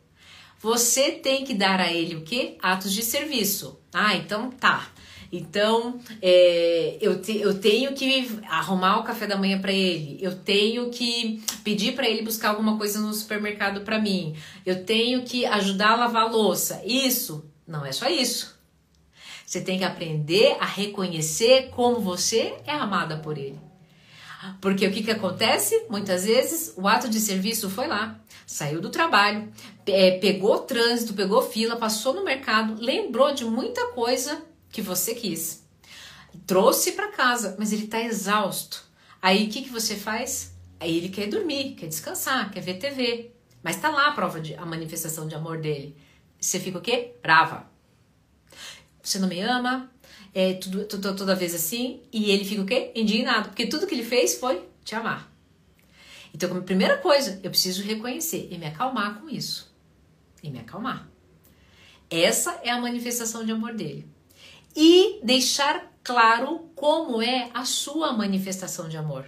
você tem que dar a ele o que? Atos de serviço. Ah, então tá. Então, é, eu, te, eu tenho que arrumar o café da manhã para ele, eu tenho que pedir para ele buscar alguma coisa no supermercado para mim, eu tenho que ajudar a lavar a louça. Isso não é só isso. Você tem que aprender a reconhecer como você é amada por ele. Porque o que, que acontece? Muitas vezes o ato de serviço foi lá, saiu do trabalho, é, pegou trânsito, pegou fila, passou no mercado, lembrou de muita coisa que você quis, trouxe para casa, mas ele está exausto. Aí o que, que você faz? Aí ele quer dormir, quer descansar, quer ver TV, mas está lá a prova de a manifestação de amor dele. Você fica o quê? Brava você não me ama, é tudo, tudo, toda vez assim, e ele fica o quê? Indignado, porque tudo que ele fez foi te amar. Então, como primeira coisa, eu preciso reconhecer e me acalmar com isso. E me acalmar. Essa é a manifestação de amor dele. E deixar claro como é a sua manifestação de amor.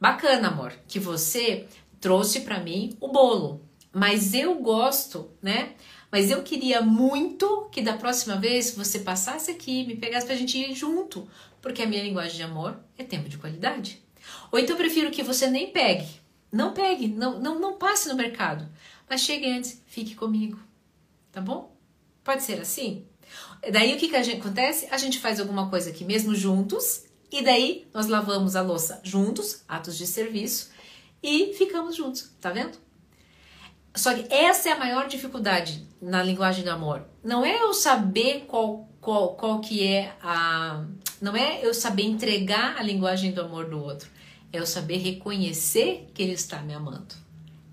Bacana, amor, que você trouxe para mim o bolo, mas eu gosto, né? Mas eu queria muito que da próxima vez você passasse aqui, me pegasse pra gente ir junto, porque a minha linguagem de amor é tempo de qualidade. Ou então eu prefiro que você nem pegue. Não pegue, não, não, não passe no mercado. Mas chegue antes, fique comigo. Tá bom? Pode ser assim? Daí o que, que a gente acontece? A gente faz alguma coisa aqui mesmo juntos, e daí nós lavamos a louça juntos, atos de serviço, e ficamos juntos, tá vendo? Só que essa é a maior dificuldade na linguagem do amor. Não é eu saber qual, qual, qual que é a. Não é eu saber entregar a linguagem do amor do outro. É eu saber reconhecer que ele está me amando.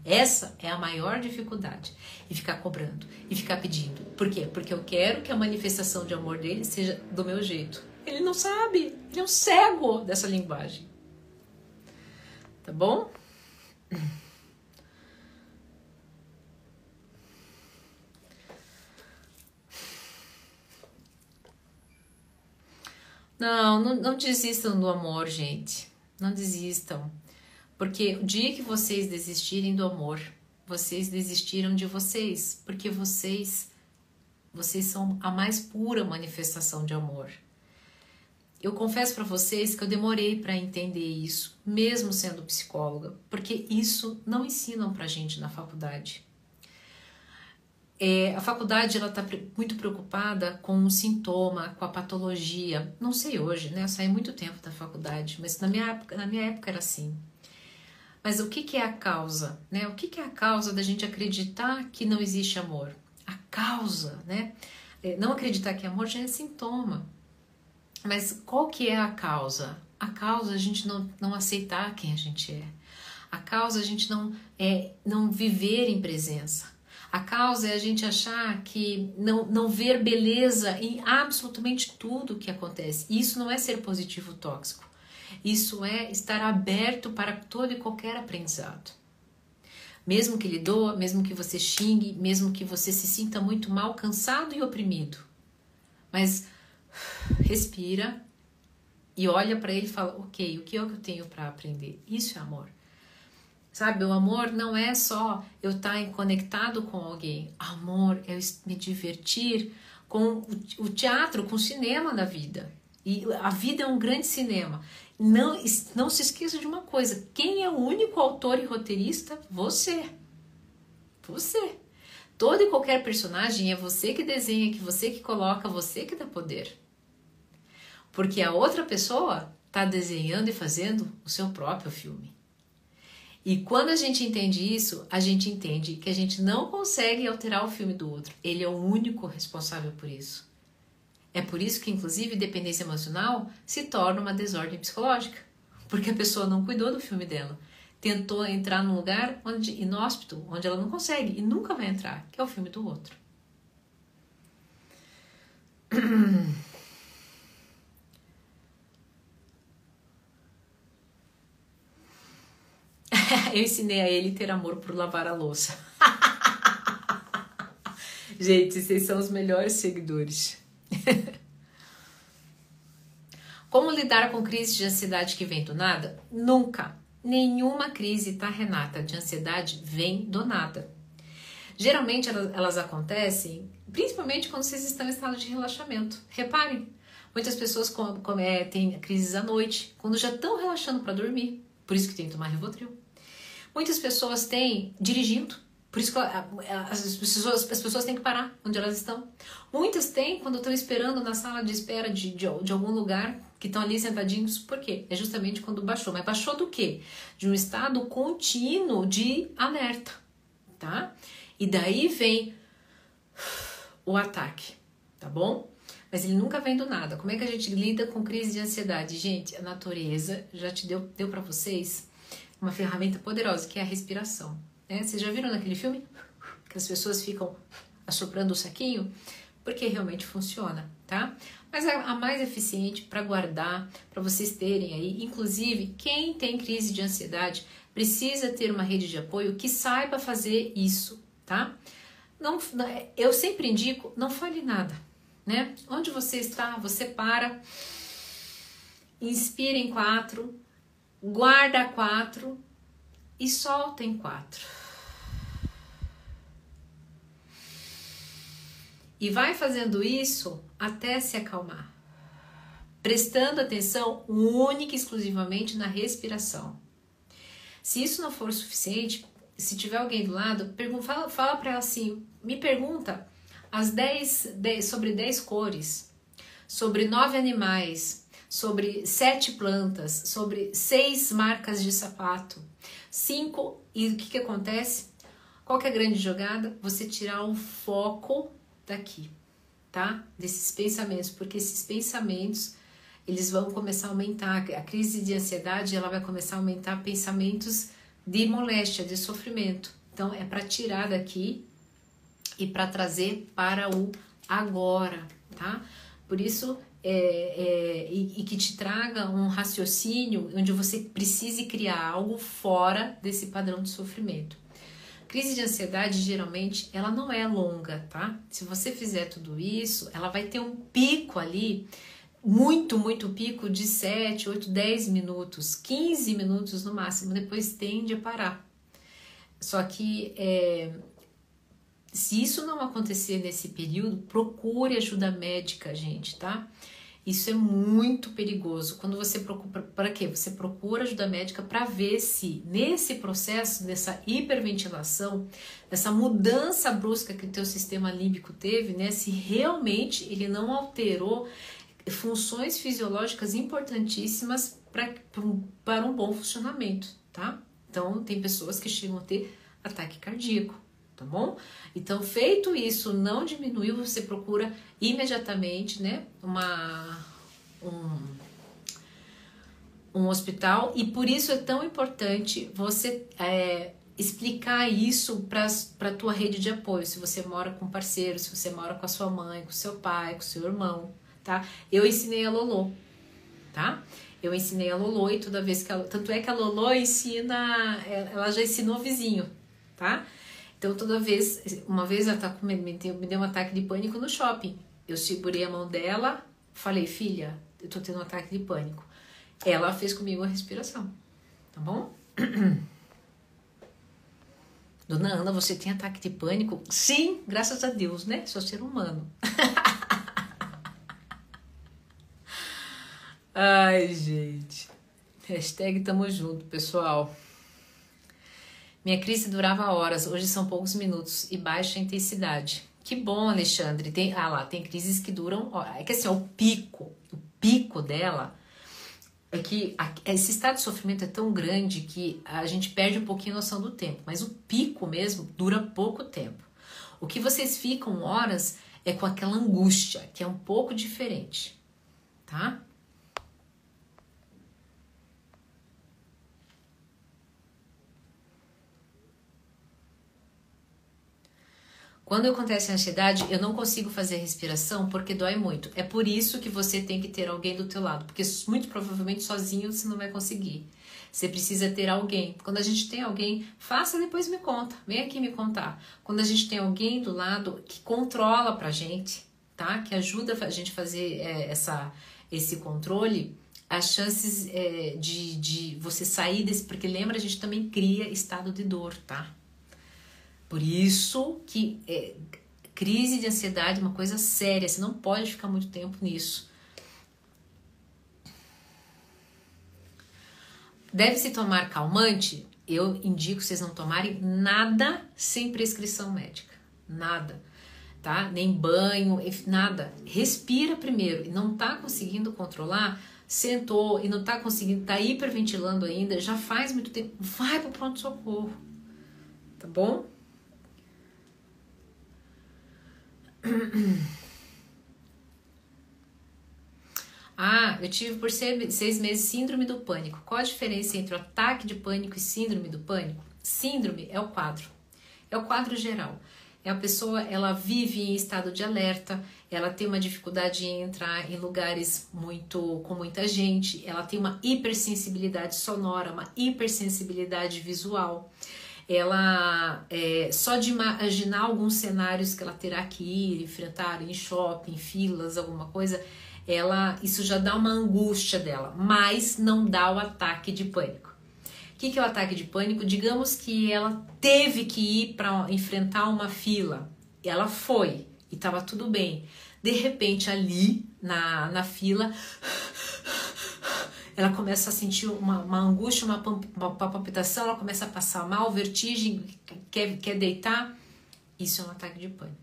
Essa é a maior dificuldade. E ficar cobrando, e ficar pedindo. Por quê? Porque eu quero que a manifestação de amor dele seja do meu jeito. Ele não sabe, ele é um cego dessa linguagem. Tá bom? Não, não, não desistam do amor, gente. Não desistam. Porque o dia que vocês desistirem do amor, vocês desistiram de vocês, porque vocês vocês são a mais pura manifestação de amor. Eu confesso para vocês que eu demorei para entender isso, mesmo sendo psicóloga, porque isso não ensinam pra gente na faculdade. É, a faculdade ela está muito preocupada com o sintoma, com a patologia. Não sei hoje, né? Eu saí muito tempo da faculdade, mas na minha época, na minha época era assim. Mas o que, que é a causa? Né? O que, que é a causa da gente acreditar que não existe amor? A causa, né? É, não acreditar que amor já é sintoma. Mas qual que é a causa? A causa a gente não, não aceitar quem a gente é. A causa a gente não, é, não viver em presença. A causa é a gente achar que não, não ver beleza em absolutamente tudo que acontece. Isso não é ser positivo tóxico. Isso é estar aberto para todo e qualquer aprendizado. Mesmo que lhe doa, mesmo que você xingue, mesmo que você se sinta muito mal, cansado e oprimido. Mas respira e olha para ele e fala: Ok, o que é que eu tenho para aprender? Isso é amor. Sabe, o amor não é só eu estar conectado com alguém. Amor é me divertir com o teatro, com o cinema da vida. E a vida é um grande cinema. Não, não se esqueça de uma coisa: quem é o único autor e roteirista? Você. Você. Todo e qualquer personagem é você que desenha, que você que coloca, você que dá poder. Porque a outra pessoa está desenhando e fazendo o seu próprio filme. E quando a gente entende isso, a gente entende que a gente não consegue alterar o filme do outro. Ele é o único responsável por isso. É por isso que, inclusive, dependência emocional se torna uma desordem psicológica. Porque a pessoa não cuidou do filme dela tentou entrar num lugar onde inóspito, onde ela não consegue e nunca vai entrar, que é o filme do outro. *clears throat* Eu ensinei a ele ter amor por lavar a louça. *laughs* Gente, vocês são os melhores seguidores. *laughs* Como lidar com crise de ansiedade que vem do nada? Nunca. Nenhuma crise, tá, Renata, de ansiedade vem do nada. Geralmente elas, acontecem principalmente quando vocês estão em estado de relaxamento. Reparem, muitas pessoas com, com, é, têm crises à noite, quando já estão relaxando para dormir, por isso que tem que tomar Rivotril. Muitas pessoas têm dirigindo, por isso que as pessoas, as pessoas têm que parar onde elas estão. Muitas têm quando estão esperando na sala de espera de, de, de algum lugar que estão ali sentadinhos, por quê? É justamente quando baixou. Mas baixou do quê? De um estado contínuo de alerta, tá? E daí vem o ataque, tá bom? Mas ele nunca vem do nada. Como é que a gente lida com crise de ansiedade? Gente, a natureza já te deu, deu para vocês uma ferramenta poderosa, que é a respiração. Né? Vocês já viram naquele filme? Que as pessoas ficam assoprando o saquinho? Porque realmente funciona, tá? mas a, a mais eficiente para guardar, para vocês terem aí. Inclusive, quem tem crise de ansiedade precisa ter uma rede de apoio que saiba fazer isso, tá? Não, eu sempre indico, não fale nada, né? Onde você está, você para, inspira em quatro, guarda quatro e solta em quatro. E vai fazendo isso até se acalmar, prestando atenção única e exclusivamente na respiração. Se isso não for suficiente, se tiver alguém do lado, fala, fala para ela assim: me pergunta as 10, 10, sobre 10 cores, sobre nove animais, sobre sete plantas, sobre seis marcas de sapato, cinco. E o que, que acontece? Qual que é a grande jogada? Você tirar o foco daqui, tá? Desses pensamentos, porque esses pensamentos eles vão começar a aumentar. A crise de ansiedade ela vai começar a aumentar pensamentos de moléstia, de sofrimento. Então é para tirar daqui e para trazer para o agora, tá? Por isso é, é, e, e, que te traga um raciocínio onde você precise criar algo fora desse padrão de sofrimento. Crise de ansiedade, geralmente, ela não é longa, tá? Se você fizer tudo isso, ela vai ter um pico ali, muito, muito pico de 7, 8, 10 minutos, 15 minutos no máximo, depois tende a parar. Só que é, se isso não acontecer nesse período, procure ajuda médica, gente, tá? Isso é muito perigoso. Quando você procura, para quê? Você procura ajuda médica para ver se nesse processo, nessa hiperventilação, nessa mudança brusca que o teu sistema límbico teve, né, se realmente ele não alterou funções fisiológicas importantíssimas pra, para um bom funcionamento, tá? Então, tem pessoas que chegam a ter ataque cardíaco, tá bom? Então, feito isso, não diminuiu, você procura imediatamente, né, uma, um, um hospital e por isso é tão importante você é, explicar isso para a tua rede de apoio, se você mora com parceiro, se você mora com a sua mãe, com seu pai, com seu irmão, tá? Eu ensinei a Lolo, tá? Eu ensinei a Lolo e toda vez que ela, tanto é que a Lolo ensina, ela já ensinou o vizinho, tá? Então, toda vez, uma vez ela tá com, me, deu, me deu um ataque de pânico no shopping. Eu segurei a mão dela, falei, filha, eu tô tendo um ataque de pânico. Ela fez comigo a respiração, tá bom? *clears throat* Dona Ana, você tem ataque de pânico? Sim, graças a Deus, né? Sou ser humano. *laughs* Ai, gente. Hashtag tamo junto, pessoal. Minha crise durava horas, hoje são poucos minutos e baixa intensidade. Que bom, Alexandre. Tem, ah lá, tem crises que duram. É que assim, o pico, o pico dela é que esse estado de sofrimento é tão grande que a gente perde um pouquinho a noção do tempo, mas o pico mesmo dura pouco tempo. O que vocês ficam horas é com aquela angústia, que é um pouco diferente, tá? Quando acontece a ansiedade, eu não consigo fazer respiração porque dói muito. É por isso que você tem que ter alguém do teu lado, porque muito provavelmente sozinho você não vai conseguir. Você precisa ter alguém. Quando a gente tem alguém, faça depois me conta. Vem aqui me contar. Quando a gente tem alguém do lado que controla pra gente, tá? Que ajuda a gente fazer é, essa, esse controle, as chances é, de, de você sair desse. Porque lembra, a gente também cria estado de dor, tá? Por isso que é, crise de ansiedade é uma coisa séria, você não pode ficar muito tempo nisso. Deve-se tomar calmante? Eu indico vocês não tomarem nada sem prescrição médica. Nada. Tá? Nem banho, nada. Respira primeiro e não tá conseguindo controlar, sentou e não tá conseguindo, tá hiperventilando ainda, já faz muito tempo, vai pro pronto socorro. Tá bom? *coughs* Ah, eu tive por seis meses síndrome do pânico. Qual a diferença entre o ataque de pânico e síndrome do pânico? Síndrome é o quadro, é o quadro geral. É a pessoa, ela vive em estado de alerta, ela tem uma dificuldade em entrar em lugares muito com muita gente, ela tem uma hipersensibilidade sonora, uma hipersensibilidade visual ela é, só de imaginar alguns cenários que ela terá que ir, enfrentar em shopping, filas, alguma coisa, ela isso já dá uma angústia dela, mas não dá o ataque de pânico. O que, que é o ataque de pânico? Digamos que ela teve que ir para enfrentar uma fila, ela foi e estava tudo bem. De repente, ali na, na fila, ela começa a sentir uma, uma angústia, uma, uma, palpitação, ela começa a passar mal, vertigem, quer, quer deitar. Isso é um ataque de pânico,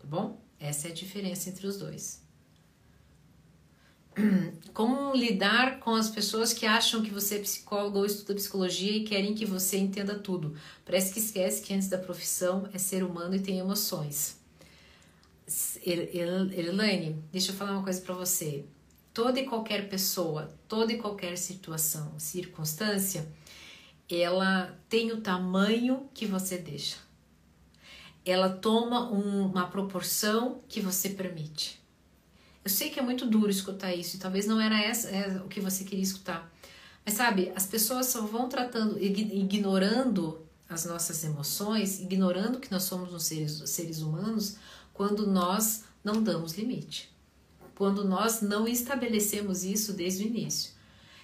tá bom? Essa é a diferença entre os dois. *clears throat* Como lidar com as pessoas que acham que você é psicólogo ou estuda psicologia e querem que você entenda tudo? Parece que esquece que antes da profissão é ser humano e tem emoções. Erlane, deixa eu falar uma coisa para você toda e qualquer pessoa, toda e qualquer situação, circunstância, ela tem o tamanho que você deixa. Ela toma um, uma proporção que você permite. Eu sei que é muito duro escutar isso e talvez não era essa é, o que você queria escutar. Mas sabe, as pessoas só vão tratando, ignorando as nossas emoções, ignorando que nós somos seres, seres humanos, quando nós não damos limite quando nós não estabelecemos isso desde o início.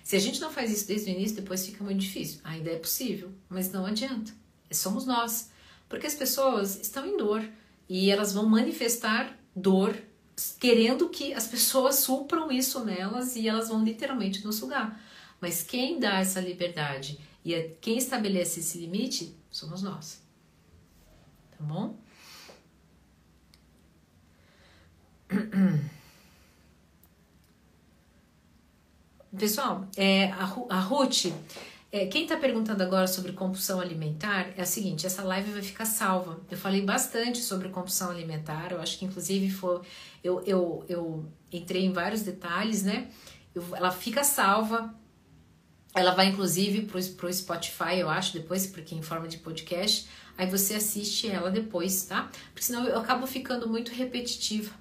Se a gente não faz isso desde o início, depois fica muito difícil. Ainda é possível, mas não adianta. Somos nós. Porque as pessoas estão em dor e elas vão manifestar dor querendo que as pessoas supram isso nelas e elas vão literalmente nos sugar. Mas quem dá essa liberdade e é quem estabelece esse limite somos nós. Tá bom? *clears throat* Pessoal, é, a, a Ruth, é, quem está perguntando agora sobre compulsão alimentar é a seguinte: essa live vai ficar salva. Eu falei bastante sobre compulsão alimentar, eu acho que inclusive foi. Eu, eu, eu entrei em vários detalhes, né? Eu, ela fica salva. Ela vai inclusive para o Spotify, eu acho, depois, porque em forma de podcast. Aí você assiste ela depois, tá? Porque senão eu acabo ficando muito repetitiva,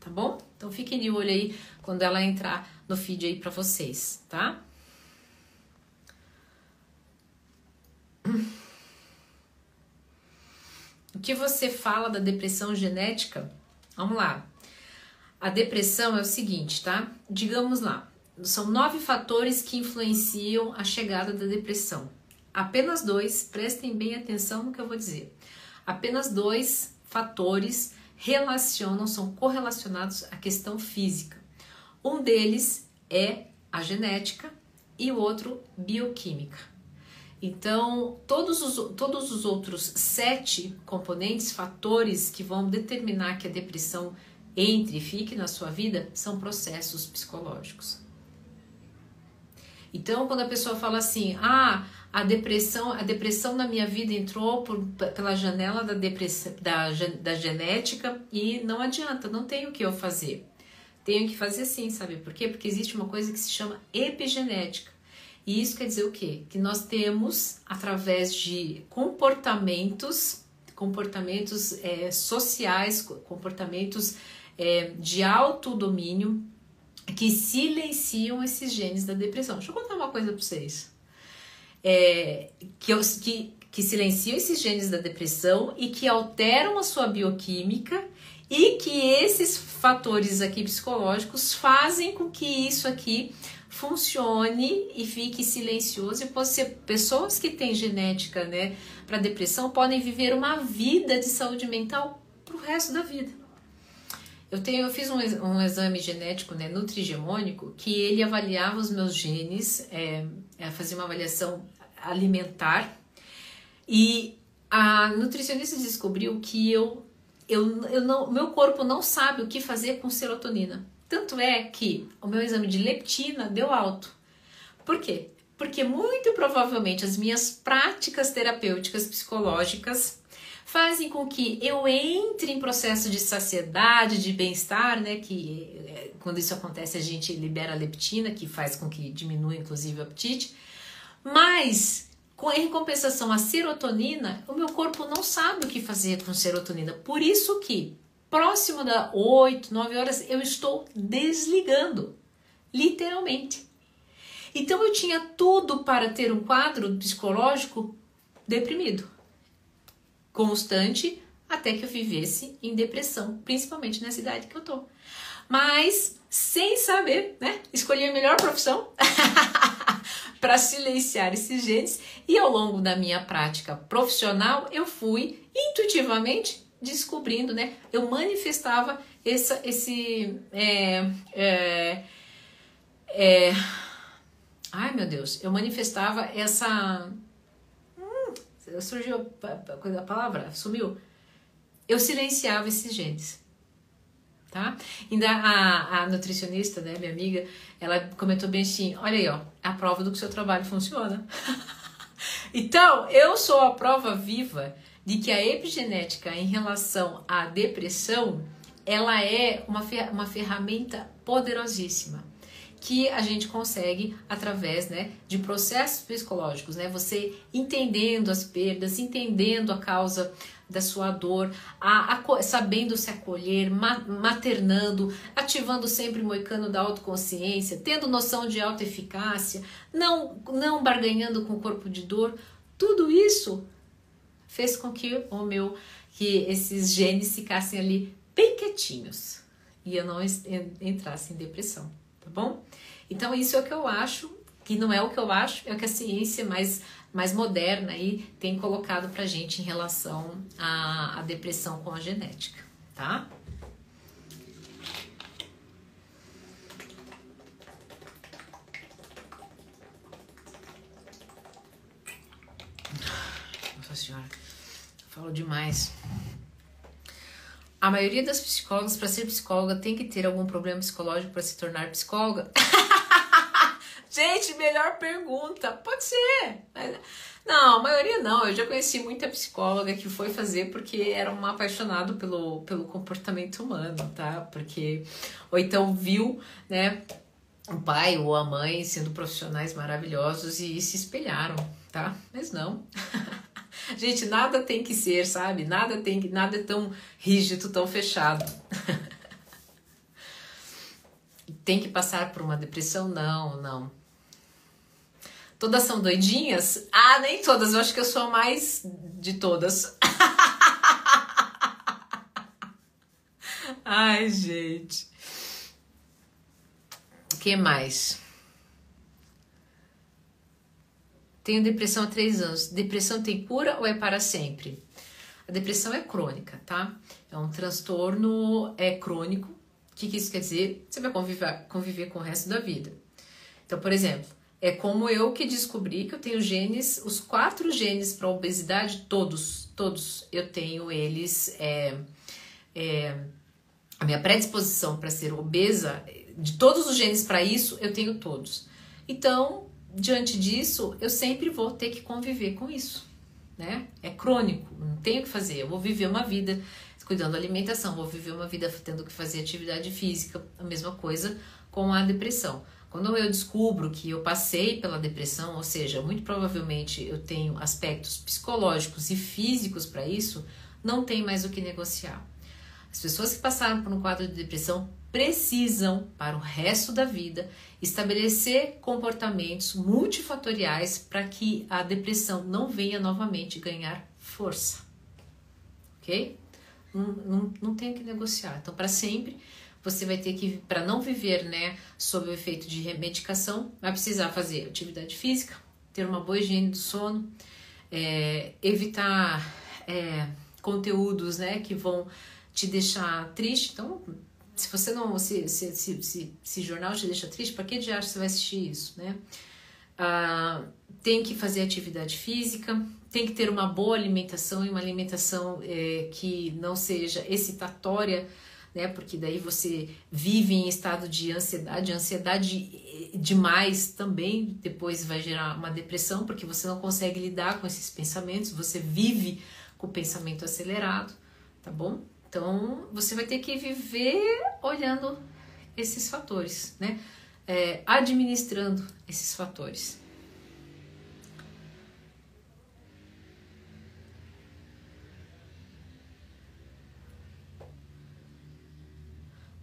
tá bom? Então fiquem de olho aí quando ela entrar no feed aí para vocês, tá? O que você fala da depressão genética? Vamos lá. A depressão é o seguinte, tá? Digamos lá, são nove fatores que influenciam a chegada da depressão. Apenas dois, prestem bem atenção no que eu vou dizer. Apenas dois fatores relacionam, são correlacionados à questão física. Um deles é a genética e o outro bioquímica. Então, todos os, todos os outros sete componentes, fatores que vão determinar que a depressão entre e fique na sua vida são processos psicológicos. Então, quando a pessoa fala assim, ah, a depressão, a depressão na minha vida entrou por, pela janela da, da, da genética e não adianta, não tenho o que eu fazer. Tenho que fazer sim, sabe por quê? Porque existe uma coisa que se chama epigenética. E isso quer dizer o quê? Que nós temos, através de comportamentos, comportamentos é, sociais, comportamentos é, de autodomínio, que silenciam esses genes da depressão. Deixa eu contar uma coisa para vocês. É, que, que, que silenciam esses genes da depressão e que alteram a sua bioquímica e que esses fatores aqui psicológicos fazem com que isso aqui funcione e fique silencioso e ser pessoas que têm genética, né, para depressão podem viver uma vida de saúde mental pro resto da vida. Eu tenho, eu fiz um, um exame genético, né, nutrigemônico, que ele avaliava os meus genes, é, é, fazia uma avaliação alimentar e a nutricionista descobriu que eu, eu, eu não, meu corpo não sabe o que fazer com serotonina. Tanto é que o meu exame de leptina deu alto. Por quê? Porque muito provavelmente as minhas práticas terapêuticas psicológicas fazem com que eu entre em processo de saciedade, de bem-estar, né? Que é, quando isso acontece a gente libera a leptina, que faz com que diminua inclusive o apetite. Mas em compensação a serotonina, o meu corpo não sabe o que fazer com serotonina. Por isso que próximo da 8, 9 horas, eu estou desligando, literalmente. Então eu tinha tudo para ter um quadro psicológico deprimido, constante, até que eu vivesse em depressão, principalmente na cidade que eu tô. Mas sem saber, né? Escolhi a melhor profissão *laughs* para silenciar esses genes e ao longo da minha prática profissional eu fui intuitivamente descobrindo, né? Eu manifestava essa, esse. É, é, é, ai meu Deus, eu manifestava essa. Surgiu a, palavra, sumiu. Eu silenciava esses genes. Tá? Ainda a, a nutricionista, né, minha amiga, ela comentou bem assim: olha aí, ó, a prova do que o seu trabalho funciona. *laughs* então, eu sou a prova viva de que a epigenética em relação à depressão ela é uma, uma ferramenta poderosíssima que a gente consegue através né, de processos psicológicos, né? Você entendendo as perdas, entendendo a causa da sua dor, a, a, sabendo se acolher, ma, maternando, ativando sempre o moicano da autoconsciência, tendo noção de autoeficácia, não, não barganhando com o corpo de dor, tudo isso fez com que o meu que esses genes ficassem ali bem quietinhos e eu não entrasse em depressão, tá bom? Então isso é o que eu acho, que não é o que eu acho, é o que a ciência mais mais moderna aí tem colocado pra gente em relação à, à depressão com a genética, tá? Nossa senhora. Falo demais. A maioria das psicólogas, para ser psicóloga, tem que ter algum problema psicológico para se tornar psicóloga? *laughs* Gente, melhor pergunta. Pode ser. Não, a maioria não. Eu já conheci muita psicóloga que foi fazer porque era um apaixonado pelo, pelo comportamento humano, tá? Porque ou então viu, né, o pai ou a mãe sendo profissionais maravilhosos e se espelharam, tá? Mas não. *laughs* Gente, nada tem que ser, sabe? Nada tem que, nada é tão rígido, tão fechado. *laughs* tem que passar por uma depressão? Não, não. Todas são doidinhas? Ah, nem todas. Eu acho que eu sou a mais de todas. *laughs* Ai, gente. O que mais? Tenho depressão há três anos. Depressão tem cura ou é para sempre? A depressão é crônica, tá? É um transtorno é crônico. O que, que isso quer dizer? Você vai conviver, conviver com o resto da vida. Então, por exemplo, É como eu que descobri que eu tenho genes, os quatro genes para obesidade, todos, todos eu tenho eles. É, é, a minha predisposição para ser obesa, de todos os genes para isso, eu tenho todos. Então, diante disso, eu sempre vou ter que conviver com isso, né? É crônico, não tenho o que fazer. Eu vou viver uma vida cuidando da alimentação, vou viver uma vida tendo que fazer atividade física, a mesma coisa com a depressão. Quando eu descubro que eu passei pela depressão, ou seja, muito provavelmente eu tenho aspectos psicológicos e físicos para isso, não tem mais o que negociar. As pessoas que passaram por um quadro de depressão precisam, para o resto da vida, estabelecer comportamentos multifatoriais para que a depressão não venha novamente ganhar força. Ok? Não, não, não tem que negociar. Então, para sempre, você vai ter que, para não viver né, sob o efeito de medicação, vai precisar fazer atividade física, ter uma boa higiene do sono, é, evitar é, conteúdos né, que vão te deixar triste. Então, se você não. Se, se, se, se, se jornal te deixa triste, para que diacho você vai assistir isso? Né? Ah, tem que fazer atividade física, tem que ter uma boa alimentação e uma alimentação é, que não seja excitatória, né? Porque daí você vive em estado de ansiedade, ansiedade eh, demais também depois vai gerar uma depressão, porque você não consegue lidar com esses pensamentos, você vive com o pensamento acelerado, tá bom? Então você vai ter que viver olhando esses fatores, né? É, administrando esses fatores.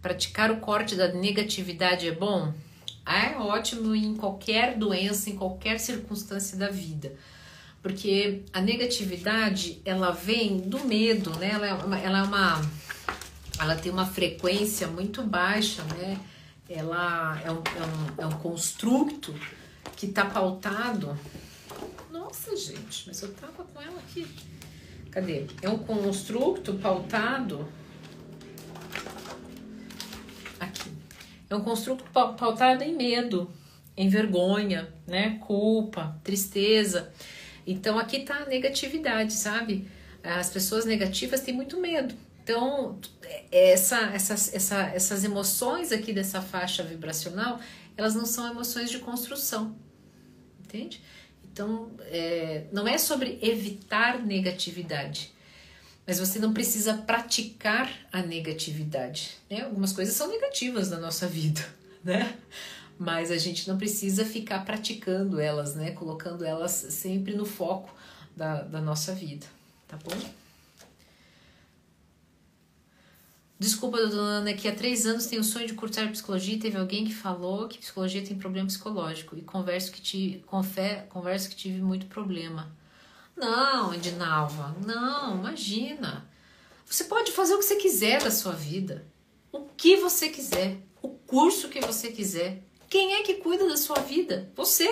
Praticar o corte da negatividade é bom? É ótimo em qualquer doença, em qualquer circunstância da vida. Porque a negatividade, ela vem do medo, né? Ela é uma, ela, é uma, ela tem uma frequência muito baixa, né? Ela é um, é um, é um construto que está pautado. Nossa, gente, mas eu tava com ela aqui. Cadê? É um construto pautado É um construto pautado em medo, em vergonha, né? Culpa, tristeza. Então aqui tá a negatividade, sabe? As pessoas negativas têm muito medo. Então, essa, essas, essa, essas emoções aqui dessa faixa vibracional, elas não são emoções de construção, entende? Então, é, não é sobre evitar negatividade, mas você não precisa praticar a negatividade. Né? Algumas coisas são negativas na nossa vida, *laughs* né? Mas a gente não precisa ficar praticando elas, né? Colocando elas sempre no foco da, da nossa vida, tá bom? Desculpa, dona Ana, que há três anos tenho o sonho de cursar psicologia e teve alguém que falou que psicologia tem problema psicológico. E converso que, te, confé, converso que tive muito problema. Não, Edinalva, não, imagina. Você pode fazer o que você quiser da sua vida. O que você quiser. O curso que você quiser. Quem é que cuida da sua vida? Você.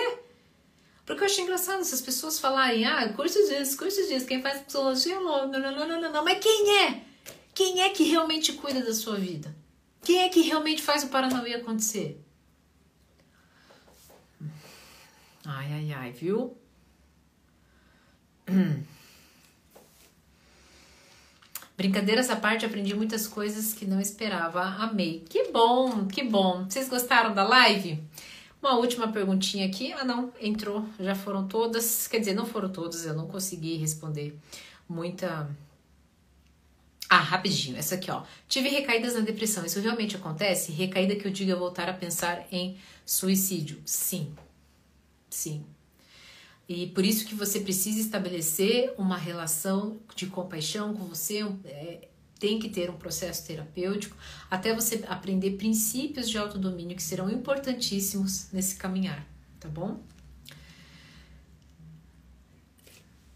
Porque eu achei engraçado essas pessoas falarem, ah, cursos disso, cursos disso, quem faz psicologia, não, não, não, não, não, não. Mas quem é? Quem é que realmente cuida da sua vida? Quem é que realmente faz o Paranauê acontecer? Ai, ai, ai, viu? *clears throat* Brincadeiras à parte, aprendi muitas coisas que não esperava. Amei. Que bom, que bom. Vocês gostaram da live? Uma última perguntinha aqui. Ah, não, entrou. Já foram todas. Quer dizer, não foram todas, eu não consegui responder muita. Ah, rapidinho, essa aqui, ó. Tive recaídas na depressão. Isso realmente acontece? Recaída que eu diga voltar a pensar em suicídio. Sim. Sim. E por isso que você precisa estabelecer uma relação de compaixão com você, é, tem que ter um processo terapêutico, até você aprender princípios de autodomínio que serão importantíssimos nesse caminhar, tá bom?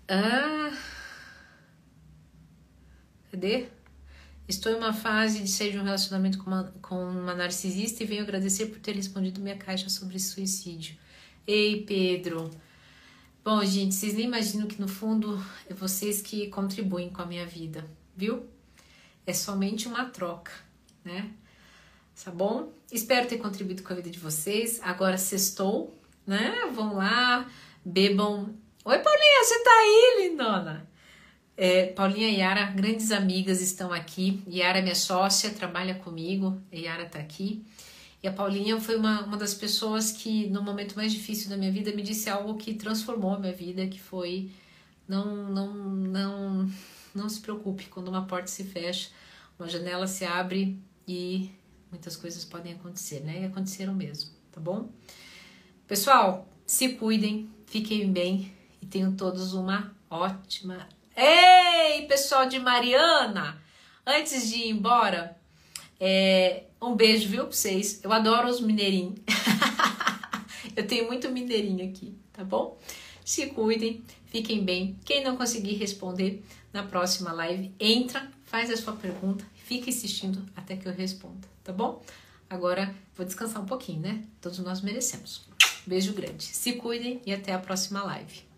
Ah, cadê? Estou em uma fase de sair de um relacionamento com uma, com uma narcisista e venho agradecer por ter respondido minha caixa sobre suicídio. Ei, Pedro! Bom, gente, vocês nem imaginam que no fundo é vocês que contribuem com a minha vida, viu? É somente uma troca, né? Tá bom? Espero ter contribuído com a vida de vocês. Agora sextou, né? Vão lá, bebam. Oi, Paulinha, você tá aí, lindona? É, Paulinha e Yara, grandes amigas, estão aqui. Yara é minha sócia, trabalha comigo. Yara tá aqui. E a Paulinha foi uma, uma das pessoas que, no momento mais difícil da minha vida, me disse algo que transformou a minha vida, que foi não, não, não, não se preocupe quando uma porta se fecha, uma janela se abre e muitas coisas podem acontecer, né? E aconteceram mesmo, tá bom? Pessoal, se cuidem, fiquem bem e tenham todos uma ótima. Ei, pessoal de Mariana! Antes de ir embora, é, um beijo, viu, pra vocês. Eu adoro os mineirinhos. *laughs* eu tenho muito mineirinho aqui, tá bom? Se cuidem, fiquem bem. Quem não conseguir responder na próxima live, entra, faz a sua pergunta, fica assistindo até que eu responda, tá bom? Agora vou descansar um pouquinho, né? Todos nós merecemos. Beijo grande. Se cuidem e até a próxima live.